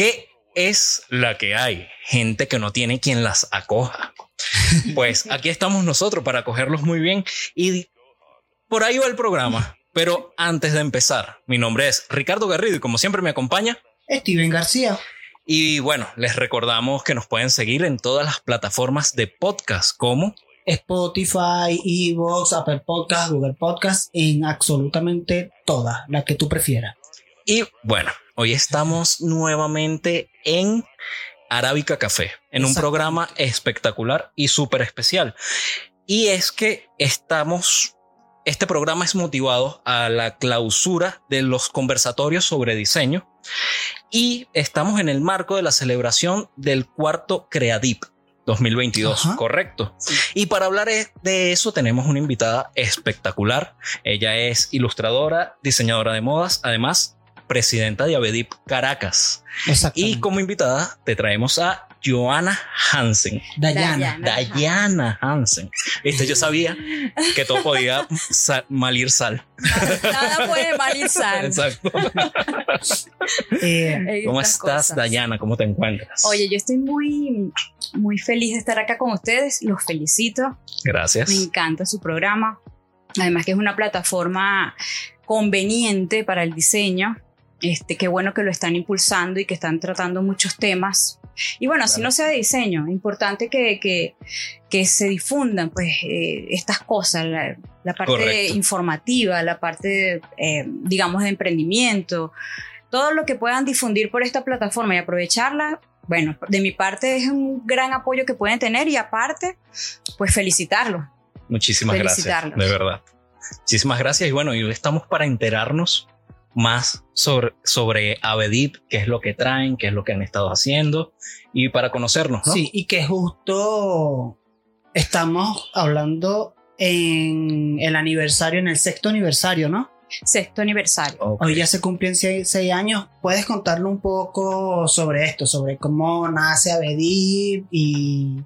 ¿Qué es la que hay? Gente que no tiene quien las acoja. Pues aquí estamos nosotros para acogerlos muy bien y por ahí va el programa. Pero antes de empezar, mi nombre es Ricardo Garrido y como siempre me acompaña Steven García. Y bueno, les recordamos que nos pueden seguir en todas las plataformas de podcast como Spotify, Evox, Apple Podcast, Google Podcast, en absolutamente todas, las que tú prefieras. Y bueno, hoy estamos nuevamente en Arábica Café, en un programa espectacular y súper especial. Y es que estamos este programa es motivado a la clausura de los conversatorios sobre diseño y estamos en el marco de la celebración del cuarto CREADIP 2022, correcto. Y para hablar de eso tenemos una invitada espectacular. Ella es ilustradora, diseñadora de modas, además presidenta de Avedip Caracas. Y como invitada te traemos a Joana Hansen. Dayana. Dayana Hansen. Este, yo sabía que todo podía malir sal. Nada puede malir sal. Exacto. Eh, ¿Cómo estás, Dayana? ¿Cómo te encuentras? Oye, yo estoy muy, muy feliz de estar acá con ustedes. Los felicito. Gracias. Me encanta su programa. Además que es una plataforma conveniente para el diseño. Este, qué bueno que lo están impulsando y que están tratando muchos temas y bueno, si no sea de diseño, es importante que, que, que se difundan pues eh, estas cosas, la, parte informativa, la parte, eh, digamos, de emprendimiento, todo lo que puedan difundir por esta plataforma y aprovecharla. Bueno, de mi parte es un gran apoyo que pueden tener y aparte, pues felicitarlo. Muchísimas gracias. De verdad. Muchísimas gracias y bueno, y estamos para enterarnos más sobre, sobre Avedip, qué es lo que traen, qué es lo que han estado haciendo y para conocernos. ¿no? Sí, y que justo estamos hablando en el aniversario, en el sexto aniversario, ¿no? Sexto aniversario. Hoy ya se cumplen seis, años. ¿Puedes contarle un poco sobre esto, sobre cómo nace Avedip y,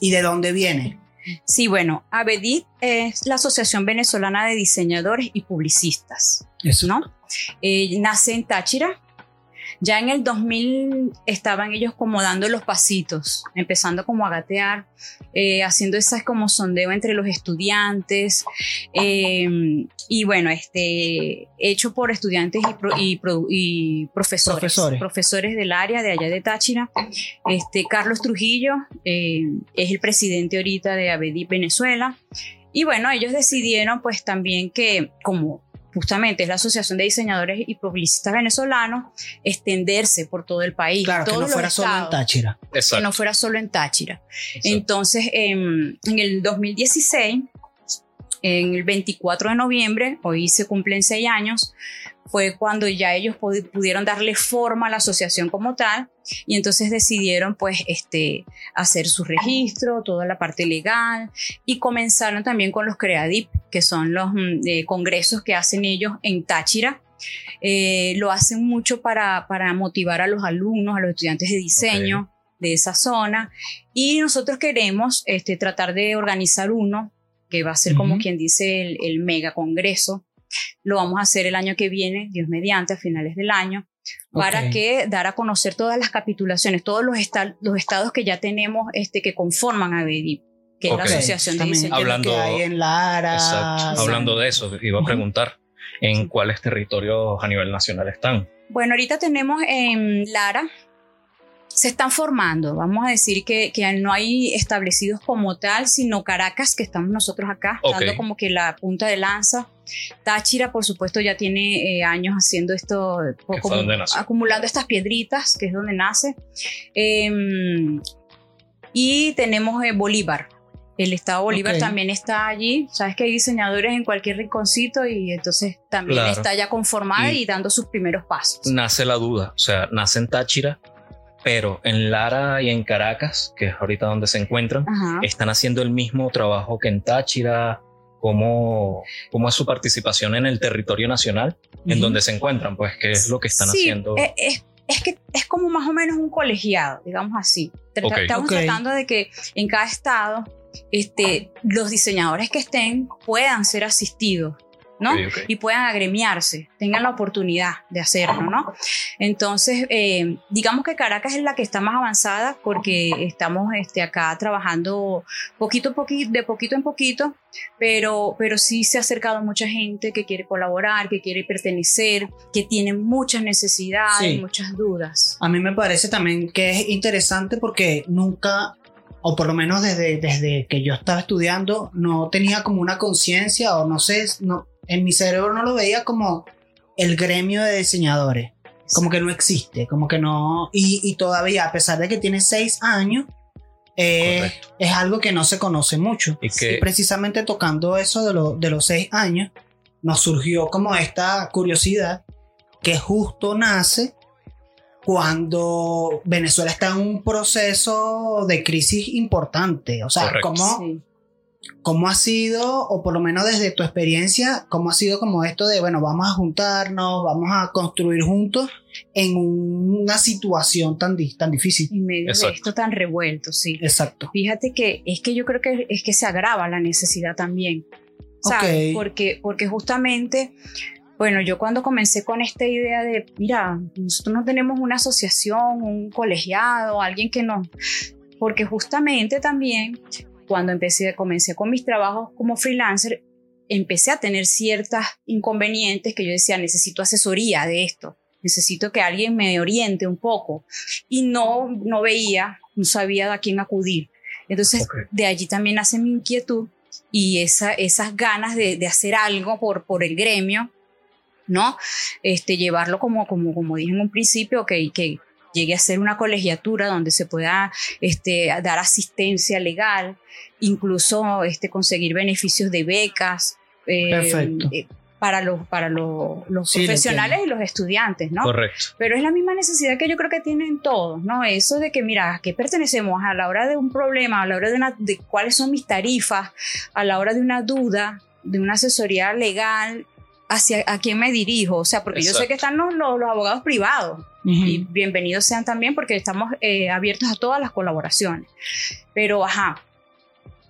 y de dónde viene? Sí, bueno, ABEDIT es la Asociación Venezolana de Diseñadores y Publicistas. Eso. ¿no? Eh, nace en Táchira. Ya en el 2000 estaban ellos como dando los pasitos, empezando como a gatear, eh, haciendo esas como sondeo entre los estudiantes. Eh, y bueno, este, hecho por estudiantes y, profesores, profesores, del área de allá de Táchira. Este, Carlos Trujillo es el presidente ahorita de ABEDI Venezuela. Y bueno, ellos decidieron pues también que como justamente es la Asociación de Diseñadores y Publicistas Venezolanos, extenderse por todo el país. Claro, que no fuera solo en Táchira. Que no fuera solo en Táchira. Entonces, en, en el 2016, en el 24 de noviembre, hoy se cumplen seis años, fue cuando ya ellos pudieron darle forma a la asociación como tal y entonces decidieron pues este hacer su registro, toda la parte legal y comenzaron también con los CREADIP, que son los mm, congresos que hacen ellos en Táchira. Eh, lo hacen mucho para, para, motivar a los alumnos, a los estudiantes de diseño de esa zona y nosotros queremos este, tratar de organizar uno que va a ser como quien dice el, el mega congreso lo vamos a hacer el año que viene, Dios mediante, a finales del año, para que dar a conocer todas las capitulaciones, todos los, los estados que ya tenemos este, que conforman a BEDIP que es la asociación de diseño hablando, que hay en Lara. Hablando de eso, iba a preguntar en cuáles territorios a nivel nacional están. Bueno, ahorita tenemos en Lara, se están formando. Vamos a decir que, que, no hay establecidos como tal, sino Caracas, que estamos nosotros acá, dando como que la punta de lanza. Táchira, por supuesto, ya tiene eh, años haciendo esto, acumulando estas piedritas, que es donde nace. Em, y tenemos eh, Bolívar. El estado Bolívar también está allí. Sabes que hay diseñadores en cualquier rinconcito y entonces también está ya conformada y, y dando sus primeros pasos. Nace la duda, o sea, nace en Táchira, pero en Lara y en Caracas, que es ahorita donde se encuentran, están haciendo el mismo trabajo que en Táchira. ¿Cómo, cómo es su participación en el territorio nacional en donde se encuentran? Pues, ¿qué es lo que están haciendo? Es, es, es, que es como más o menos un colegiado, digamos así. Estamos tratando de que en cada estado este, los diseñadores que estén puedan ser asistidos ¿no? Y puedan agremiarse, tengan la oportunidad de hacerlo, ¿no? Entonces, eh, digamos que Caracas es la que está más avanzada porque estamos este, acá trabajando poquito, poquito, de poquito en poquito, pero, pero sí se ha acercado mucha gente que quiere colaborar, que quiere pertenecer, que tiene muchas necesidades, muchas dudas. A mí me parece también que es interesante porque nunca o por lo menos desde, desde que yo estaba estudiando, no tenía como una conciencia o no sé, no, en mi cerebro no lo veía como el gremio de diseñadores. Como que no existe, como que no. Y, todavía, a pesar de que tiene seis años, eh, es algo que no se conoce mucho. Y, que, precisamente tocando eso de, de los seis años, nos surgió como esta curiosidad que justo nace cuando Venezuela está en un proceso de crisis importante. O sea, como ¿Cómo ha sido, o por lo menos desde tu experiencia, cómo ha sido como esto de, bueno, vamos a juntarnos, vamos a construir juntos en una situación tan, tan difícil? En medio de esto tan revuelto, sí. Exacto. Fíjate que es que yo creo que es que se agrava la necesidad también. ¿Sabes? Porque, porque justamente bueno, yo cuando comencé con esta idea de, mira, nosotros no tenemos una asociación, un colegiado, alguien que nos... Porque justamente también cuando empecé, comencé con mis trabajos como freelancer, empecé a tener ciertos inconvenientes que yo decía, necesito asesoría de esto, necesito que alguien me oriente un poco. Y no, no veía, no sabía a quién acudir. Entonces, de allí también nace mi inquietud y esa, esas ganas de, de, hacer algo por, por el gremio, ¿no? Este, llevarlo como, como, como dije en un principio, que, que llegue a ser una colegiatura donde se pueda este, dar asistencia legal, incluso este, conseguir beneficios de becas. Eh, eh, para los, para los, profesionales y los estudiantes, ¿no? Correcto. Pero es la misma necesidad que yo creo que tienen todos, ¿no? Eso de que, mira, ¿a qué pertenecemos? A la hora de un problema, a la hora de, una, de cuáles son mis tarifas, a la hora de una duda, de una asesoría legal, hacia a quién me dirijo, o sea, porque yo sé que están los, los, abogados privados y bienvenidos sean también porque estamos eh, abiertos a todas las colaboraciones. Pero, ajá.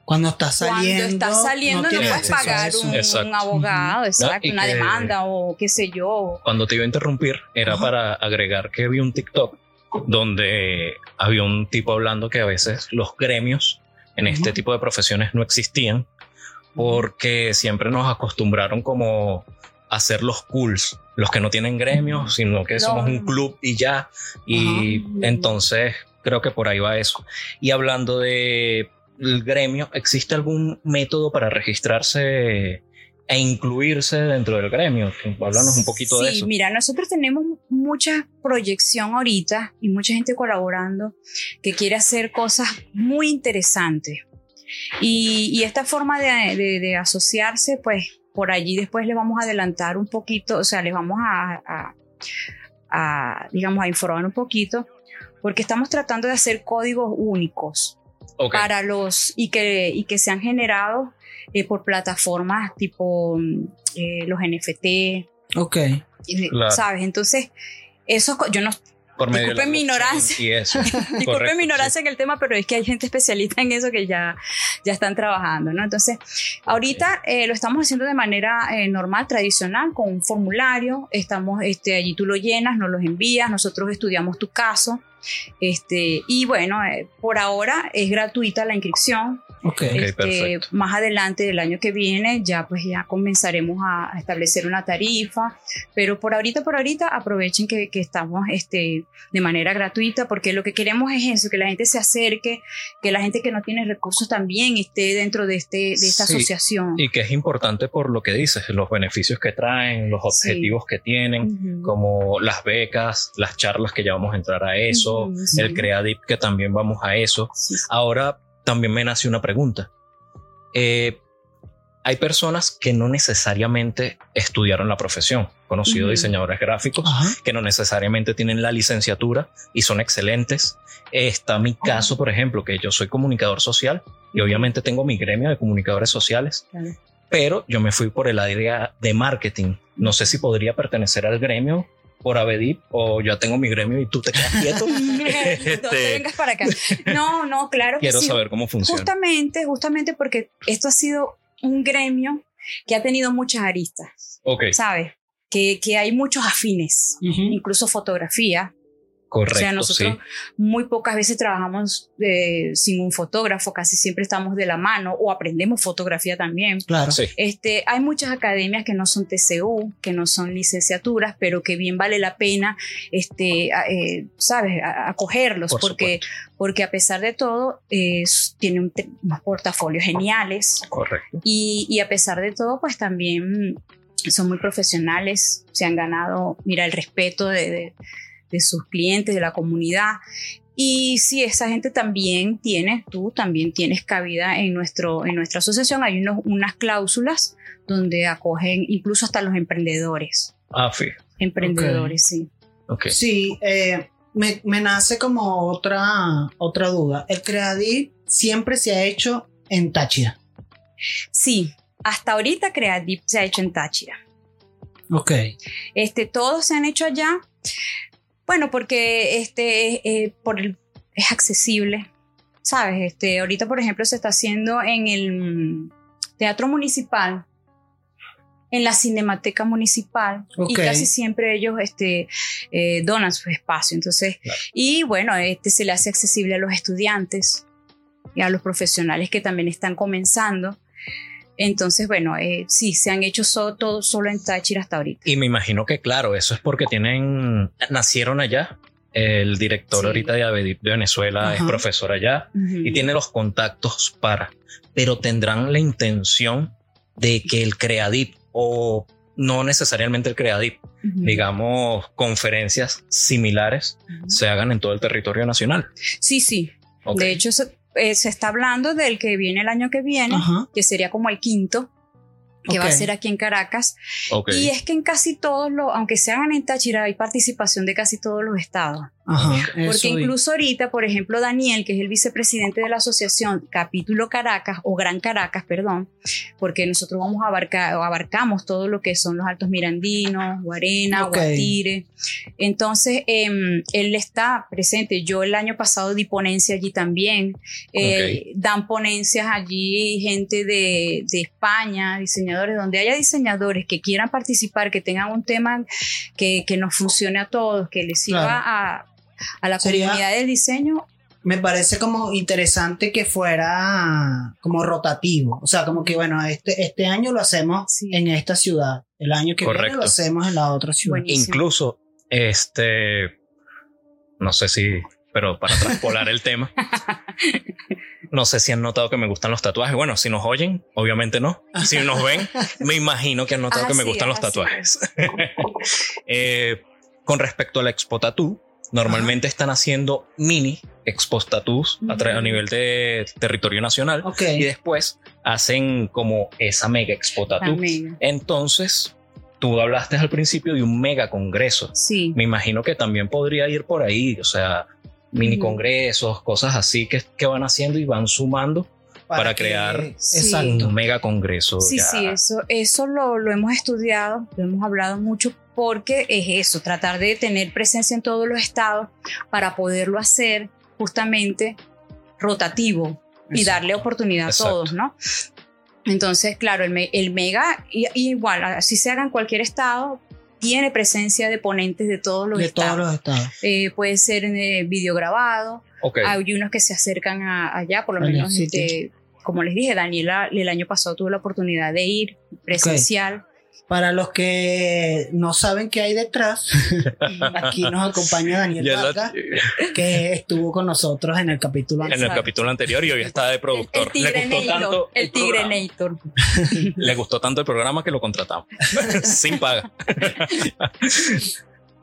Cuando estás saliendo. Cuando estás saliendo no, puedes pagar un, abogado, exacto, una demanda o qué sé yo. Cuando te iba a interrumpir, era para agregar que vi un TikTok donde había un tipo hablando que a veces los gremios en este tipo de profesiones no existían porque siempre nos acostumbraron como a ser los cools, los que no tienen gremios, sino que somos un club y ya. Y entonces creo que por ahí va eso. Y hablando de el gremio, ¿existe algún método para registrarse e incluirse dentro del gremio? Háblanos un poquito de eso. Sí, mira, nosotros tenemos mucha proyección ahorita y mucha gente colaborando que quiere hacer cosas muy interesantes. Y, esta forma de, asociarse, pues por allí después les vamos a adelantar un poquito, o sea, les vamos a, digamos, a informar un poquito, porque estamos tratando de hacer códigos únicos para los, y que, y que sean generados eh, por plataformas tipo eh, los NFT. Ok. ¿Sabes? Entonces, eso yo no por Disculpen mi ignorancia. Y eso. Disculpen mi ignorancia en el tema, pero es que hay gente especialista en eso que ya, ya están trabajando, ¿no? Entonces, ahorita eh, lo estamos haciendo de manera eh, normal, tradicional, con un formulario. Estamos, este, allí tú lo llenas, nos los envías, nosotros estudiamos tu caso. Este, y bueno, eh, por ahora es gratuita la inscripción. Okay. Este, más adelante del año que viene ya pues ya comenzaremos a, establecer una tarifa, pero por ahorita, por ahorita aprovechen que, que, estamos este, de manera gratuita porque lo que queremos es eso, que la gente se acerque, que la gente que no tiene recursos también esté dentro de, este, de esta asociación. Y que es importante por lo que dices, los beneficios que traen, los objetivos que tienen, como las becas, las charlas que ya vamos a entrar a eso, el Creadip que también vamos a eso. Ahora también me nace una pregunta. Eh, hay personas que no necesariamente estudiaron la profesión, conocidos diseñadores gráficos, que no necesariamente tienen la licenciatura y son excelentes. Está mi caso, por ejemplo, que yo soy comunicador social y obviamente tengo mi gremio de comunicadores sociales, pero yo me fui por el área de marketing. No sé si podría pertenecer al gremio por Abedip o yo tengo mi gremio y tú te quedas quieto. no te vengas para acá. No, no, claro. Quiero saber cómo funciona. Justamente, justamente porque esto ha sido un gremio que ha tenido muchas aristas, Ok, ¿sabes? Que, que hay muchos afines, Ujú. incluso fotografía. Correcto. o sea, nosotros sí. muy pocas veces trabajamos eh, sin un fotógrafo, casi siempre estamos de la mano o aprendemos fotografía también. Claro. Sí, Este, hay muchas academias que no son TCU, que no son licenciaturas, pero que bien vale la pena, este, a- eh, sabes, A- acogerlos, Por porque, porque a pesar de todo, eh, tienen unos portafolios geniales correcto. y, y a pesar de todo, pues también son muy profesionales, se han ganado, mira, el respeto de, de- de sus clientes, de la comunidad. Y si esa gente también tiene, tú también tienes cabida en, nuestro, en nuestra asociación. Hay unos, unas cláusulas donde acogen incluso hasta los emprendedores. Ah, fíjate. Emprendedores, sí. Ok. Sí, eh, me, me nace como otra, otra duda. El Creadit siempre se ha hecho en Táchira. Sí, hasta ahorita Creadip se ha hecho en Táchira. Ok. Este, todos se han hecho allá. Bueno, porque este, eh, por el- es accesible, ¿sabes? Este, ahorita, por ejemplo, se está haciendo en el mm, Teatro Municipal, en la Cinemateca Municipal, y casi siempre ellos este, eh, donan su espacio. Entonces, Claro. y bueno, este se le hace accesible a los estudiantes y a los profesionales que también están comenzando. Entonces, bueno, eh, sí, se han hecho so- todo solo en Táchira hasta ahorita. Y me imagino que, claro, eso es porque tienen, nacieron allá. El director Sí. ahorita de Avedip de Venezuela es profesor allá y tiene los contactos para, pero tendrán la intención de que el Creadip o no necesariamente el Creadip, digamos, conferencias similares se hagan en todo el territorio nacional. Sí, sí. De hecho, eh, se está hablando del que viene el año que viene, Ajá. que sería como el quinto, que va a ser aquí en Caracas. Y es que en casi todos los, aunque se hagan en Táchira, hay participación de casi todos los estados. Ajá. Porque incluso ahorita, por ejemplo, Daniel, que es el vicepresidente de la asociación Capítulo Caracas, o Gran Caracas, perdón, porque nosotros vamos a abarcar, o abarcamos todo lo que son los Altos Mirandinos, Guarena, Ok. Guatire. Entonces, em, él está presente. Yo el año pasado di ponencia allí también. Eh, Dan ponencias allí gente de, de España, diseñadores, donde haya diseñadores que quieran participar, que tengan un tema que, que nos funcione a todos, que les sirva Claro. a, a la Sería- comunidad del diseño. Me parece como interesante que fuera como rotativo. O sea, como que bueno, este, este año lo hacemos Sí. en esta ciudad. El año que viene Correcto. lo hacemos en la otra ciudad. Buenísimo. Incluso, este, no sé si, pero para traspolar el tema, no sé si han notado que me gustan los tatuajes. Bueno, si nos oyen, obviamente no. Si nos ven, me imagino que han notado Ah, que me sí, gustan los tatuajes. Eh, con respecto a la Expo Tattoo, normalmente están haciendo mini Expo Tattoos a, nivel de territorio nacional y después hacen como esa mega Expo Tattoo. Amén. Entonces, tú hablaste al principio de un mega congreso. Sí. Me imagino que también podría ir por ahí, o sea, mini congresos, cosas así que, que van haciendo y van sumando para crear. Exacto. un mega congreso. Sí, ya. sí, eso, eso lo, lo hemos estudiado, lo hemos hablado mucho porque es eso, tratar de tener presencia en todos los estados para poderlo hacer justamente rotativo y Exacto. darle oportunidad Exacto. a todos, ¿no? Entonces, claro, el, me- el mega, y, y igual, así se haga en cualquier estado, tiene presencia de ponentes de todos los de estados. todos los estados. Eh, puede ser eh, video grabado, Ok. hay unos que se acercan a- allá, por lo Allá, menos, sí, este, como les dije, Daniela el año pasado tuvo la oportunidad de ir presencial. Para los que no saben qué hay detrás, aquí nos acompaña Daniel Vargas, que estuvo con nosotros en el capítulo en el capítulo anterior y hoy está de El, productor. el le gustó Tigrenator, tanto el programa- Tigrenator. Le gustó tanto el programa que lo contratamos. Sin paga.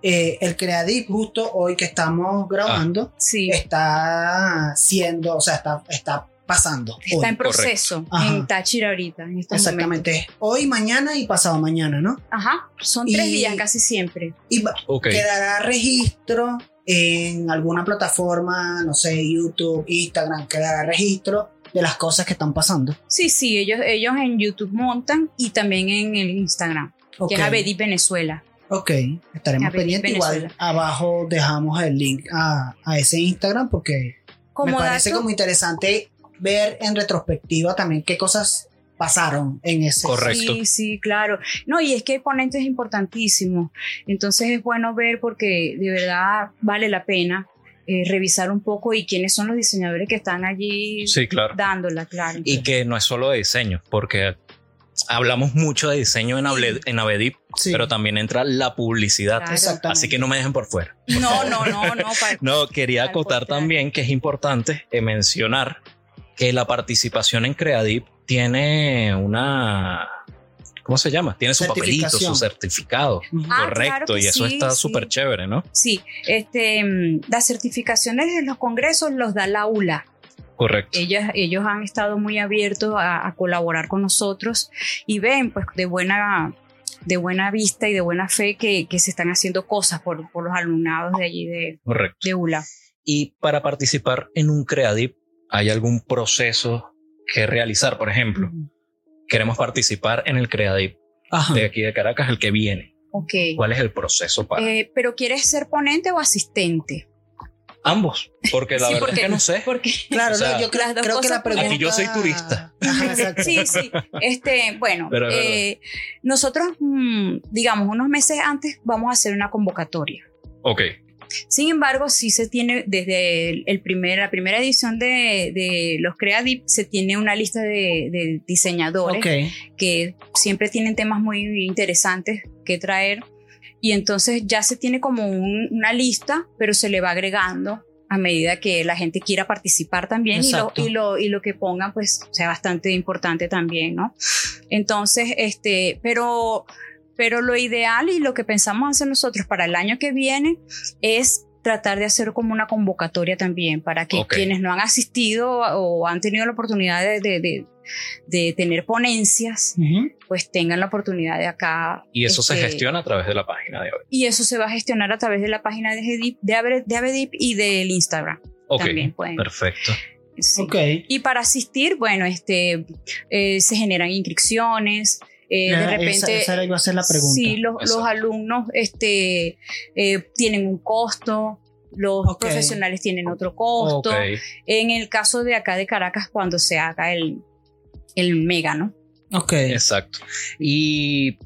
Eh, el Creadit, justo hoy que estamos grabando, Sí, está siendo, o sea, está, está pasando. está hoy. en proceso Ajá. en Táchira ahorita, en estos momentos. Exactamente. Hoy, mañana y pasado mañana, ¿no? Ajá, son tres Y- días casi siempre. Y quedará registro en alguna plataforma, no sé, YouTube, Instagram, quedará registro de las cosas que están pasando. Sí, sí, ellos, ellos en YouTube montan y también en el Instagram, Ok, que es Abedip Venezuela. ok, estaremos Abedip pendientes. Igual abajo dejamos el link a, a ese Instagram porque Como me parece dato- como interesante ver en retrospectiva también qué cosas pasaron en ese. Correcto. Sí, sí, claro. No, y es que el ponente es importantísimo. Entonces es bueno ver porque de verdad vale la pena eh, revisar un poco y quiénes son los diseñadores que están allí Sí, claro. dándola, claro. Y que no es solo de diseño, porque hablamos mucho de diseño en, Able- en Avedip, Sí. pero también entra la publicidad. Claro. Exactamente. Así que no me dejen por fuera. No, no, no, no. No, quería acotar también que es importante eh, mencionar que la participación en Creadip tiene una... ¿Cómo se llama? Tiene su papelito, su certificado. Ah, Correcto, claro y eso sí, está sí. súper chévere, ¿no? Sí, este, las certificaciones de los congresos los da la ULA. Correcto. Ellas, ellos han estado muy abiertos a, a colaborar con nosotros y ven pues de buena, de buena vista y de buena fe que, que se están haciendo cosas por, por los alumnados de allí de, Correcto. de ULA. Y para participar en un Creadip, ¿hay algún proceso que realizar? Por ejemplo, queremos participar en el Creadip Ajá. de aquí de Caracas, el que viene. ¿Cuál es el proceso para Eh, pero ¿quieres ser ponente o asistente? ambos? Porque la Sí, verdad porque- es que no sé. Porque Claro, O sea, yo creo, las dos creo que la pregunta. Aquí yo soy turista. Ajá. Sí, sí. Este, bueno, eh, nosotros, mm, digamos, unos meses antes vamos a hacer una convocatoria. Ok, Sin embargo, sí se tiene desde el, el primer, la primera edición de, de los Creadip, se tiene una lista de, de diseñadores que siempre tienen temas muy interesantes que traer. Y entonces ya se tiene como un- una lista, pero se le va agregando a medida que la gente quiera participar también y lo, y, lo, y lo que pongan pues sea bastante importante también, ¿no? Entonces, este, pero, pero lo ideal y lo que pensamos hacer nosotros para el año que viene es tratar de hacer como una convocatoria también para que quienes no han asistido o han tenido la oportunidad de, de- de- de tener ponencias, pues tengan la oportunidad de acá. y eso se este, gestiona a través de la página de hoy. Y eso se va a gestionar a través de la página de Avedip, de, Abre- de Avedip y del Instagram. Ok, También pueden. perfecto. Sí. Ok. Y para asistir, bueno, este, eh, se generan inscripciones. Eh, de esa- repente, esa iba a ser la pregunta. sí, los, los alumnos este, eh, tienen un costo, los profesionales tienen otro costo. Ok, En el caso de acá de Caracas, cuando se haga el, el mega, ¿no? Ok. exacto. Y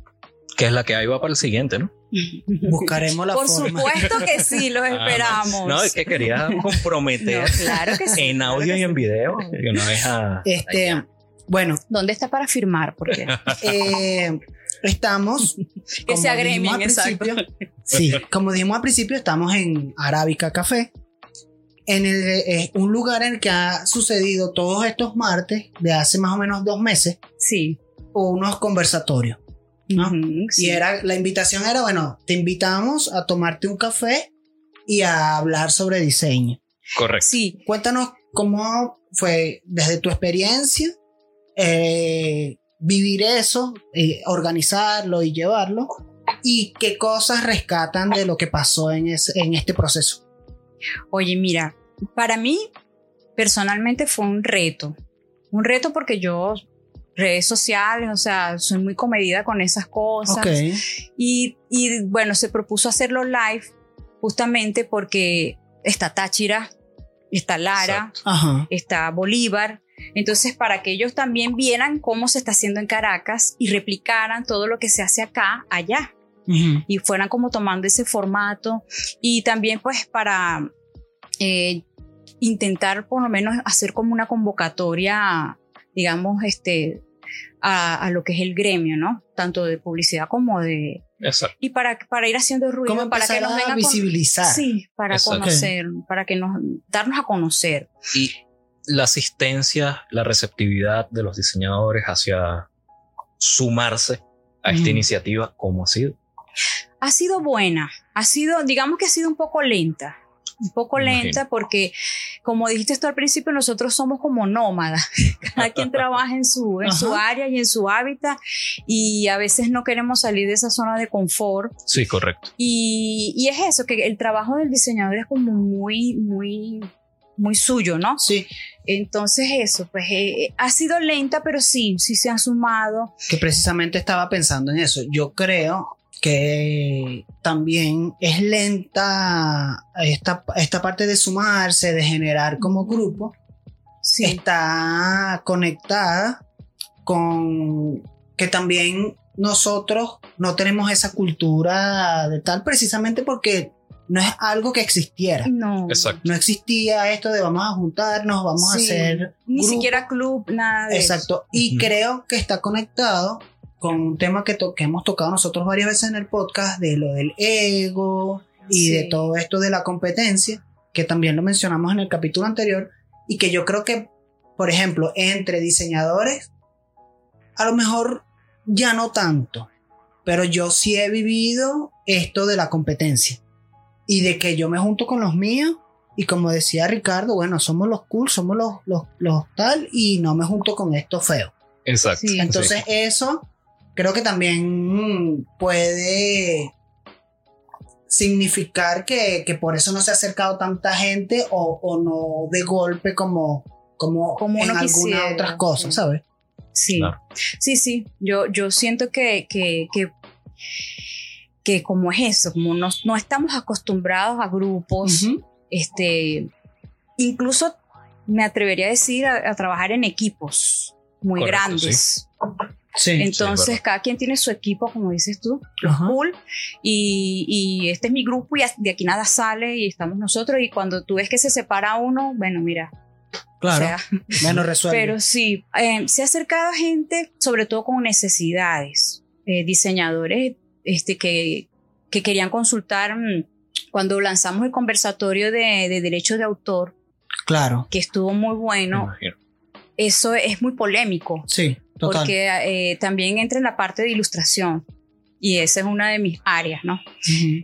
que es la que ahí va para el siguiente, ¿no? Buscaremos la Por forma. supuesto que sí, los Ah, no. esperamos. No, es que quería comprometer No, claro que sí. en claro audio que y en video. de una vez a- Este, bueno, ¿Dónde está para firmar? Porque eh, estamos. que como se dijimos agremien, al exacto. principio, Sí, como dijimos al principio, estamos en Arábica Café, en el, eh, un lugar en el que ha sucedido todos estos martes, de hace más o menos dos meses, Sí. unos conversatorios. ¿no? Ujú, sí. Y era, la invitación era, bueno, te invitamos a tomarte un café y a hablar sobre diseño. Correcto. Sí, Cuéntanos cómo fue desde tu experiencia eh, vivir eso, eh, organizarlo y llevarlo, y qué cosas rescatan de lo que pasó en, ese- en este proceso. Oye, mira, para mí personalmente fue un reto. Un reto porque yo, redes sociales, o sea, soy muy comedida con esas cosas. Ok. Y, y, bueno, se propuso hacerlo live justamente porque está Táchira, está Lara. Ajá. está Bolívar. Entonces, para que ellos también vieran cómo se está haciendo en Caracas y replicaran todo lo que se hace acá, allá y fueran como tomando ese formato y también pues para eh, intentar por lo menos hacer como una convocatoria, digamos, este, a, a lo que es el gremio, ¿no? Tanto de publicidad como de... Exacto. Y para, para ir haciendo ruido, ¿Cómo para que nos a vengan con- visibilizar? Sí, para Exacto. conocer, para que nos, darnos a conocer. Y la asistencia, la receptividad de los diseñadores hacia sumarse a esta iniciativa, ¿cómo ha sido? ha sido buena, ha sido, digamos que ha sido un poco lenta, un poco lenta porque, como dijiste tú al principio, nosotros somos como nómadas, cada quien trabaja en su, en su área y en su hábitat y a veces no queremos salir de esa zona de confort. Sí, correcto. y, y es eso, que el trabajo del diseñador es como muy, muy, muy suyo, ¿no? Sí, Entonces eso, pues eh, ha sido lenta, pero sí, sí se han sumado. que precisamente estaba pensando en eso. Yo creo que también es lenta esta, esta parte de sumarse, de generar como grupo, Sí. está conectada con que también nosotros no tenemos esa cultura de tal precisamente porque no es algo que existiera. No. Exacto. No existía esto de vamos a juntarnos, vamos a Sí. hacer Ni grupo. siquiera club, nada de eso. Exacto. Y creo que está conectado con un tema que, to- que hemos tocado nosotros varias veces en el podcast de lo del ego y Sí. de todo esto de la competencia, que también lo mencionamos en el capítulo anterior, y que yo creo que, por ejemplo, entre diseñadores, a lo mejor ya no tanto, pero yo sí he vivido esto de la competencia y de que yo me junto con los míos y como decía Ricardo, bueno, somos los cool, somos los, los, los tal y no me junto con estos feos. Exacto. Sí. Entonces eso creo que también puede significar que, que por eso no se ha acercado tanta gente o, o no de golpe como, como, Como en algunas otras cosas, sí. ¿sabes? Sí, Claro. sí, sí. Yo, yo siento que, que, que, que como es eso, como no, no estamos acostumbrados a grupos, Ujú. este, incluso me atrevería a decir a, a trabajar en equipos muy Correcto, grandes. Sí. Entonces, verdad. cada quien tiene su equipo, como dices tú, Ajá. cool, y, y este es mi grupo y de aquí nada sale y estamos nosotros, y cuando tú ves que se separa uno, bueno, mira, Claro. o sea, Menos resuelve. pero sí, eh, se ha acercado gente, sobre todo con necesidades, eh, diseñadores este, que, que querían consultar mm, cuando lanzamos el conversatorio de, de derechos de autor, claro. que estuvo muy bueno. Eso es muy polémico, Sí, total. porque eh, también entra en la parte de ilustración. Y esa es una de mis áreas, ¿no?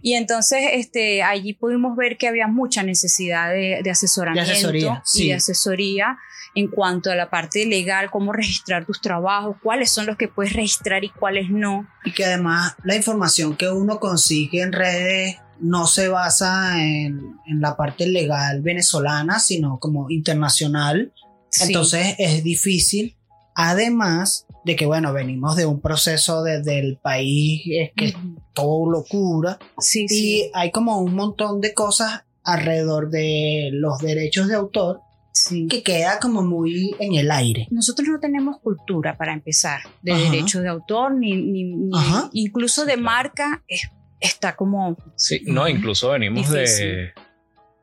Y entonces este, allí pudimos ver que había mucha necesidad de, de asesoramiento De asesoría, sí. y de asesoría en cuanto a la parte legal, cómo registrar tus trabajos, cuáles son los que puedes registrar y cuáles no. Y que además la información que uno consigue en redes no se basa en, en la parte legal venezolana, sino como internacional. Sí. Entonces es difícil. Además de que, bueno, venimos de un proceso desde el país, es que es todo locura. sí, Y sí, hay como un montón de cosas alrededor de los derechos de autor sí. que queda como muy en el aire. Nosotros no tenemos cultura para empezar de Ajá. derechos de autor, ni, ni- ni- Ajá. incluso de claro. marca, es- está como Sí, no, incluso venimos de,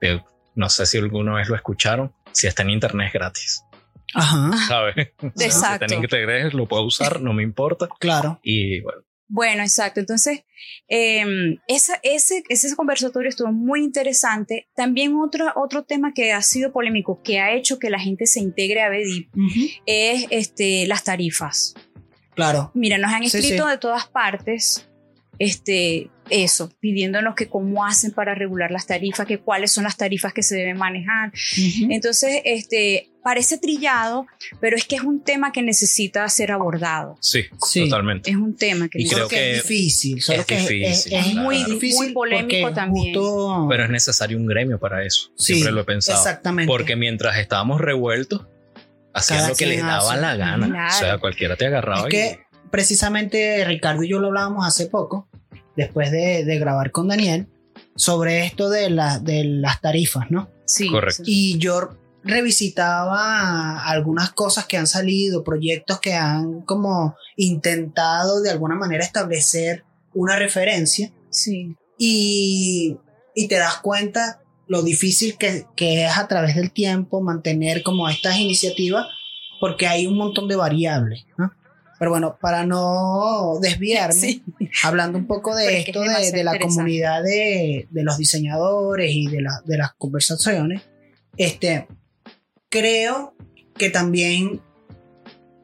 de- No sé si alguna vez lo escucharon. Si está en internet es gratis. Ajá, ¿Sabes? Si Exacto. está en internet, lo puedo usar, no me importa. claro. Y bueno, Bueno, exacto. Entonces, eh, esa- ese, ese conversatorio estuvo muy interesante. También otro, otro tema que ha sido polémico, que ha hecho que la gente se integre a BEDIP, Ujú, es este, las tarifas. Claro. Mira, nos han Sí, escrito sí. de todas partes este, eso, pidiéndonos que cómo hacen para regular las tarifas, que cuáles son las tarifas que se deben manejar. Entonces, este, parece trillado, pero es que es un tema que necesita ser abordado. sí, Sí. totalmente. Es un tema que Y creo que, que es difícil, solo es que es- difícil, es, es claro. muy difícil muy polémico también. justo- Pero es necesario un gremio para eso. Sí, Siempre lo he pensado. Exactamente. Porque mientras estábamos revueltos, hacían lo que les daba hace. la gana. Claro. O sea, cualquiera te agarraba Es y- que precisamente Ricardo y yo lo hablábamos hace poco, después de, de grabar con Daniel, sobre esto de, la, de las tarifas, ¿no? Sí, Correcto. Y yo revisitaba algunas cosas que han salido, proyectos que han como intentado de alguna manera establecer una referencia Sí, y, y te das cuenta lo difícil que, que es a través del tiempo mantener como estas iniciativas porque hay un montón de variables, ¿no? Pero bueno, para no desviarme, Sí. hablando un poco de esto es de, la comunidad de, de los diseñadores y de, la- de las conversaciones, este, creo que también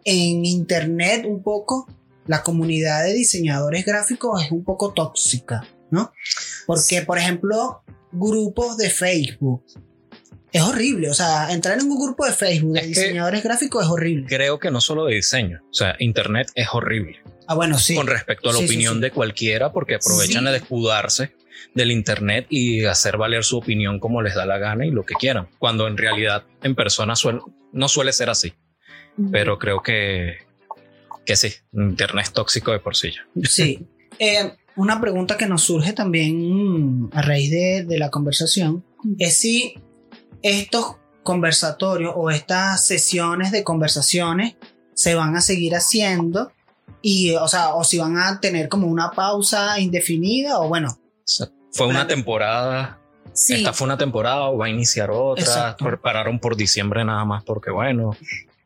en internet un poco la comunidad de diseñadores gráficos es un poco tóxica, ¿no? Porque, por ejemplo, grupos de Facebook. Es horrible, o sea, entrar en un grupo de Facebook de Es diseñadores gráficos es horrible. Creo que no solo de diseño. O sea, internet es horrible. Ah, bueno, sí. Con respecto a la Sí, opinión sí. de cualquiera, porque aprovechan de escudarse del internet y hacer valer su opinión como les da la gana y lo que quieran. Cuando en realidad en persona suel- no suele ser así. Pero creo que, que sí, internet es tóxico de por sí ya. Sí. Eh, una pregunta que nos surge también a raíz de, de la conversación es si estos conversatorios o estas sesiones de conversaciones se van a seguir haciendo y, o sea, o si van a tener como una pausa indefinida o bueno. Fue una temporada. Sí. Esta fue una temporada o va a iniciar otra. Exacto. Pararon por diciembre nada más porque bueno.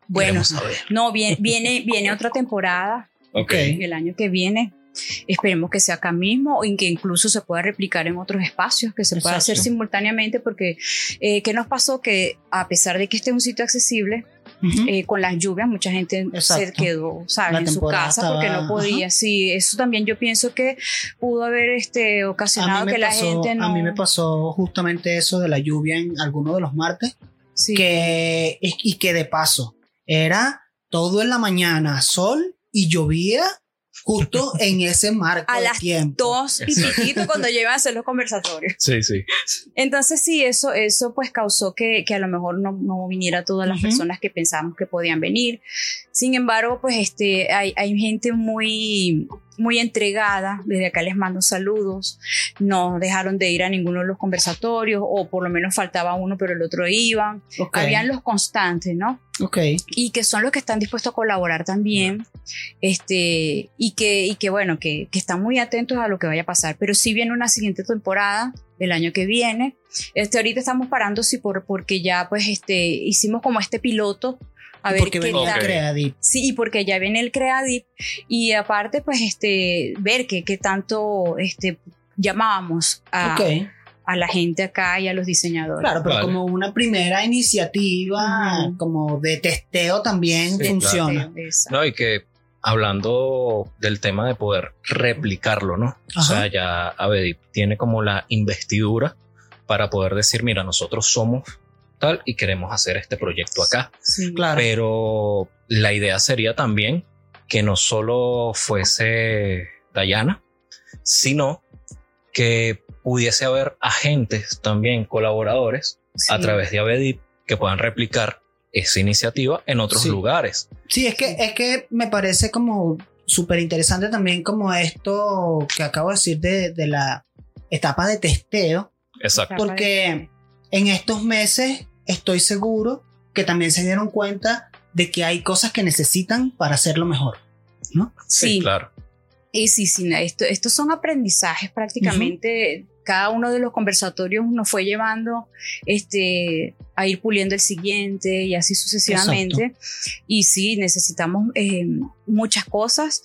Bueno, saber. no, viene, viene, viene otra temporada Ok. el año que viene. Esperemos que sea acá mismo y que incluso se pueda replicar en otros espacios, que se pueda hacer Exacto. simultáneamente, porque eh, ¿qué nos pasó? Que a pesar de que este es un sitio accesible, Ujú. eh, con las lluvias mucha gente se Exacto. quedó, ¿sabes? La En su casa porque estaba- no podía. Sí, eso también yo pienso que pudo haber este, ocasionado que la pasó, gente no... a mí me pasó justamente eso de la lluvia en alguno de los martes, Sí. que, y que de paso era todo en la mañana sol y llovía justo en ese marco A de las tiempo. Dos y piquito cuando llegan a hacer los conversatorios. Sí, sí. Entonces sí, eso, eso pues causó que, que a lo mejor no, no viniera todas las Ujú. personas que pensábamos que podían venir. Sin embargo, pues este, hay, hay gente muy, muy entregada. Desde acá les mando saludos. No dejaron de ir a ninguno de los conversatorios o por lo menos faltaba uno pero el otro iban. Ok, Habían los constantes, ¿no? ok. y que son los que están dispuestos a colaborar también, este, y que, y que bueno, que, que están muy atentos a lo que vaya a pasar. Pero sí viene una siguiente temporada del año que viene. Este, ahorita estamos parando sí por, porque ya pues este, hicimos como este piloto. A ver Porque qué venía tal. Creadip. Sí, y porque ya viene el Creadip y aparte pues este, ver qué qué tanto este, llamábamos a, a la gente acá y a los diseñadores. Claro, pero Vale. como una primera iniciativa, como de testeo también Sí, funciona. No, y que hablando del tema de poder replicarlo, ¿no? O sea, ya Abedip tiene como la investidura para poder decir, mira, nosotros somos tal y queremos hacer este proyecto acá. Sí. Claro. Pero la idea sería también que no solo fuese Dayana, sino que pudiese haber agentes también, colaboradores, a través de Abedip que puedan replicar esa iniciativa en otros Sí. lugares. Sí, es que, es que me parece como súper interesante también como esto que acabo de decir de, de la etapa de testeo, Exacto. porque en estos meses estoy seguro que también se dieron cuenta de que hay cosas que necesitan para hacerlo mejor. Sí, claro. Y sí, sí, esto, estos son aprendizajes prácticamente. Cada uno de los conversatorios nos fue llevando este, a ir puliendo el siguiente y así sucesivamente. Y sí, necesitamos eh, muchas cosas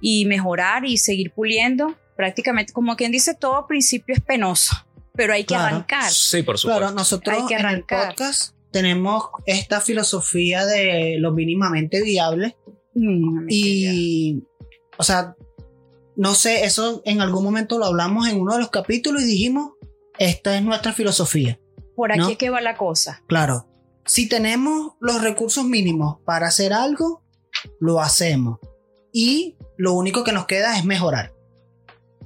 y mejorar y seguir puliendo. Prácticamente, como quien dice, todo principio es penoso, pero hay que Claro. arrancar. Sí, por supuesto. Claro, nosotros Hay que en el arrancar. podcast tenemos esta filosofía de lo mínimamente viable Mm, y, o sea, no sé, eso en algún momento lo hablamos en uno de los capítulos y dijimos, esta es nuestra filosofía. Por aquí ¿no? es que va la cosa. Claro, si tenemos los recursos mínimos para hacer algo, lo hacemos. Y lo único que nos queda es mejorar.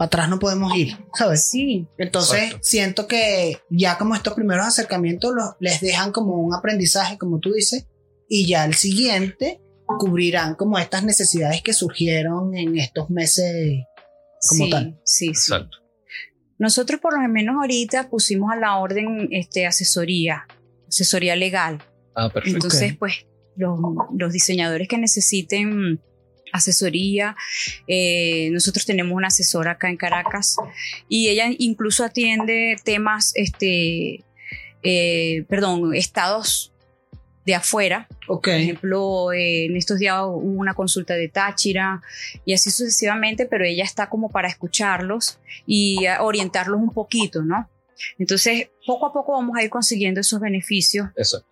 Para atrás no podemos ir, ¿sabes? Sí, Entonces Exacto. siento que ya como estos primeros acercamientos los, les dejan como un aprendizaje, como tú dices, y ya el siguiente cubrirán como estas necesidades que surgieron en estos meses como sí, tal. sí, sí. Exacto. Nosotros por lo menos ahorita pusimos a la orden este, asesoría, asesoría legal. Ah, perfecto. Entonces, Ok. pues los, los diseñadores que necesiten asesoría, eh, nosotros tenemos una asesora acá en Caracas y ella incluso atiende temas, este, eh, perdón, estados de afuera. Ok. Por ejemplo, eh, en estos días hubo una consulta de Táchira y así sucesivamente, pero ella está como para escucharlos y orientarlos un poquito, ¿no? Entonces, poco a poco vamos a ir consiguiendo esos beneficios. Exacto.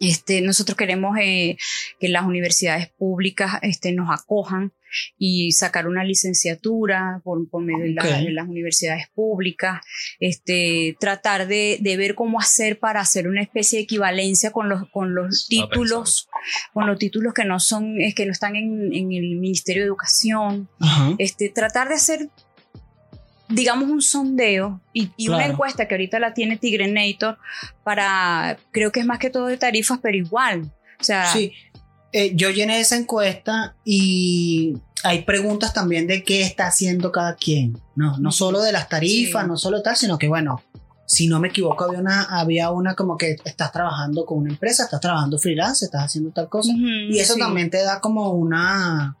Este, nosotros queremos eh, que las universidades públicas este, nos acojan y sacar una licenciatura por, por medio de, las universidades públicas, este, tratar de, de ver cómo hacer para hacer una especie de equivalencia con los, con los títulos, con los títulos que no son, es que no están en, en el Ministerio de Educación, este, tratar de hacer, digamos, un sondeo y, y una encuesta que ahorita la tiene Tigrenator para, creo que es más que todo de tarifas, pero igual. O sea, Sí, Eh, yo llené esa encuesta y hay preguntas también de qué está haciendo cada quien. No, no solo de las tarifas, Sí. no solo tal, sino que bueno, si no me equivoco, había una, había una como que estás trabajando con una empresa, estás trabajando freelance, estás haciendo tal cosa. Y eso sí. también te da como una,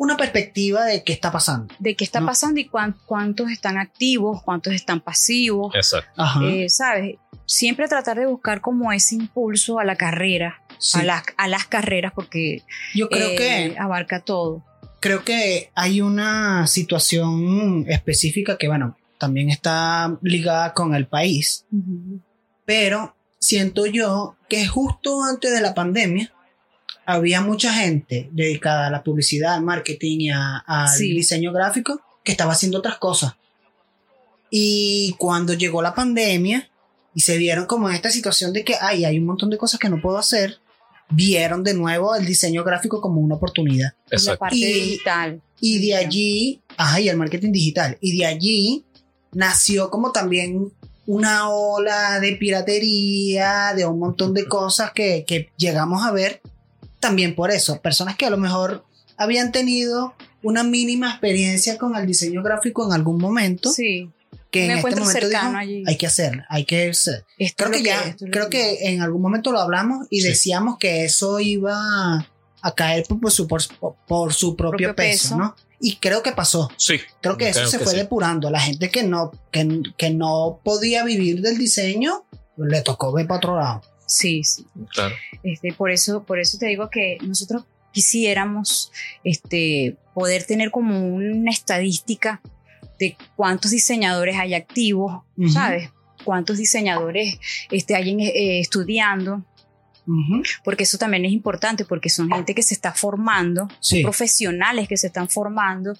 una perspectiva de qué está pasando. De qué está ¿no? pasando y cuán- cuántos están activos, cuántos están pasivos. Exacto. Ajá. Eh, ¿Sabes? Siempre tratar de buscar como ese impulso a la carrera, sí. a, las, a las carreras, porque Yo creo eh, que abarca todo. creo que hay una situación específica que, bueno, también está ligada con el país, pero siento yo que justo antes de la pandemia había mucha gente dedicada a la publicidad, al marketing y a- al Sí. diseño gráfico que estaba haciendo otras cosas. Y cuando llegó la pandemia y se vieron como en esta situación de que ay, hay un montón de cosas que no puedo hacer, vieron de nuevo el diseño gráfico como una oportunidad. Y la Exacto. parte Y- digital. Y de allí, ajá, y el marketing digital. Y de allí nació como también una ola de piratería, de un montón de cosas que, que llegamos a ver también por eso. Personas que a lo mejor habían tenido una mínima experiencia con el diseño gráfico en algún momento, Sí. que en este momento dijo, cercano allí. hay que hacer, hay que hacer. Esto Creo que ya, es creo que en algún momento lo hablamos y Sí. decíamos que eso iba a caer por, por su, por, por su propio, Propio peso, peso. ¿no? Y creo que pasó. Sí. Creo que eso se fue sí. depurando. La gente que no, que, que no podía vivir del diseño, le tocó ver para otro lado. Sí, sí. Claro. Este, por eso, por eso te digo que nosotros quisiéramos este, poder tener como una estadística de cuántos diseñadores hay activos. ¿sabes? Cuántos diseñadores este, hay en- eh, estudiando, porque eso también es importante, porque son gente que se está formando, Sí. profesionales que se están formando,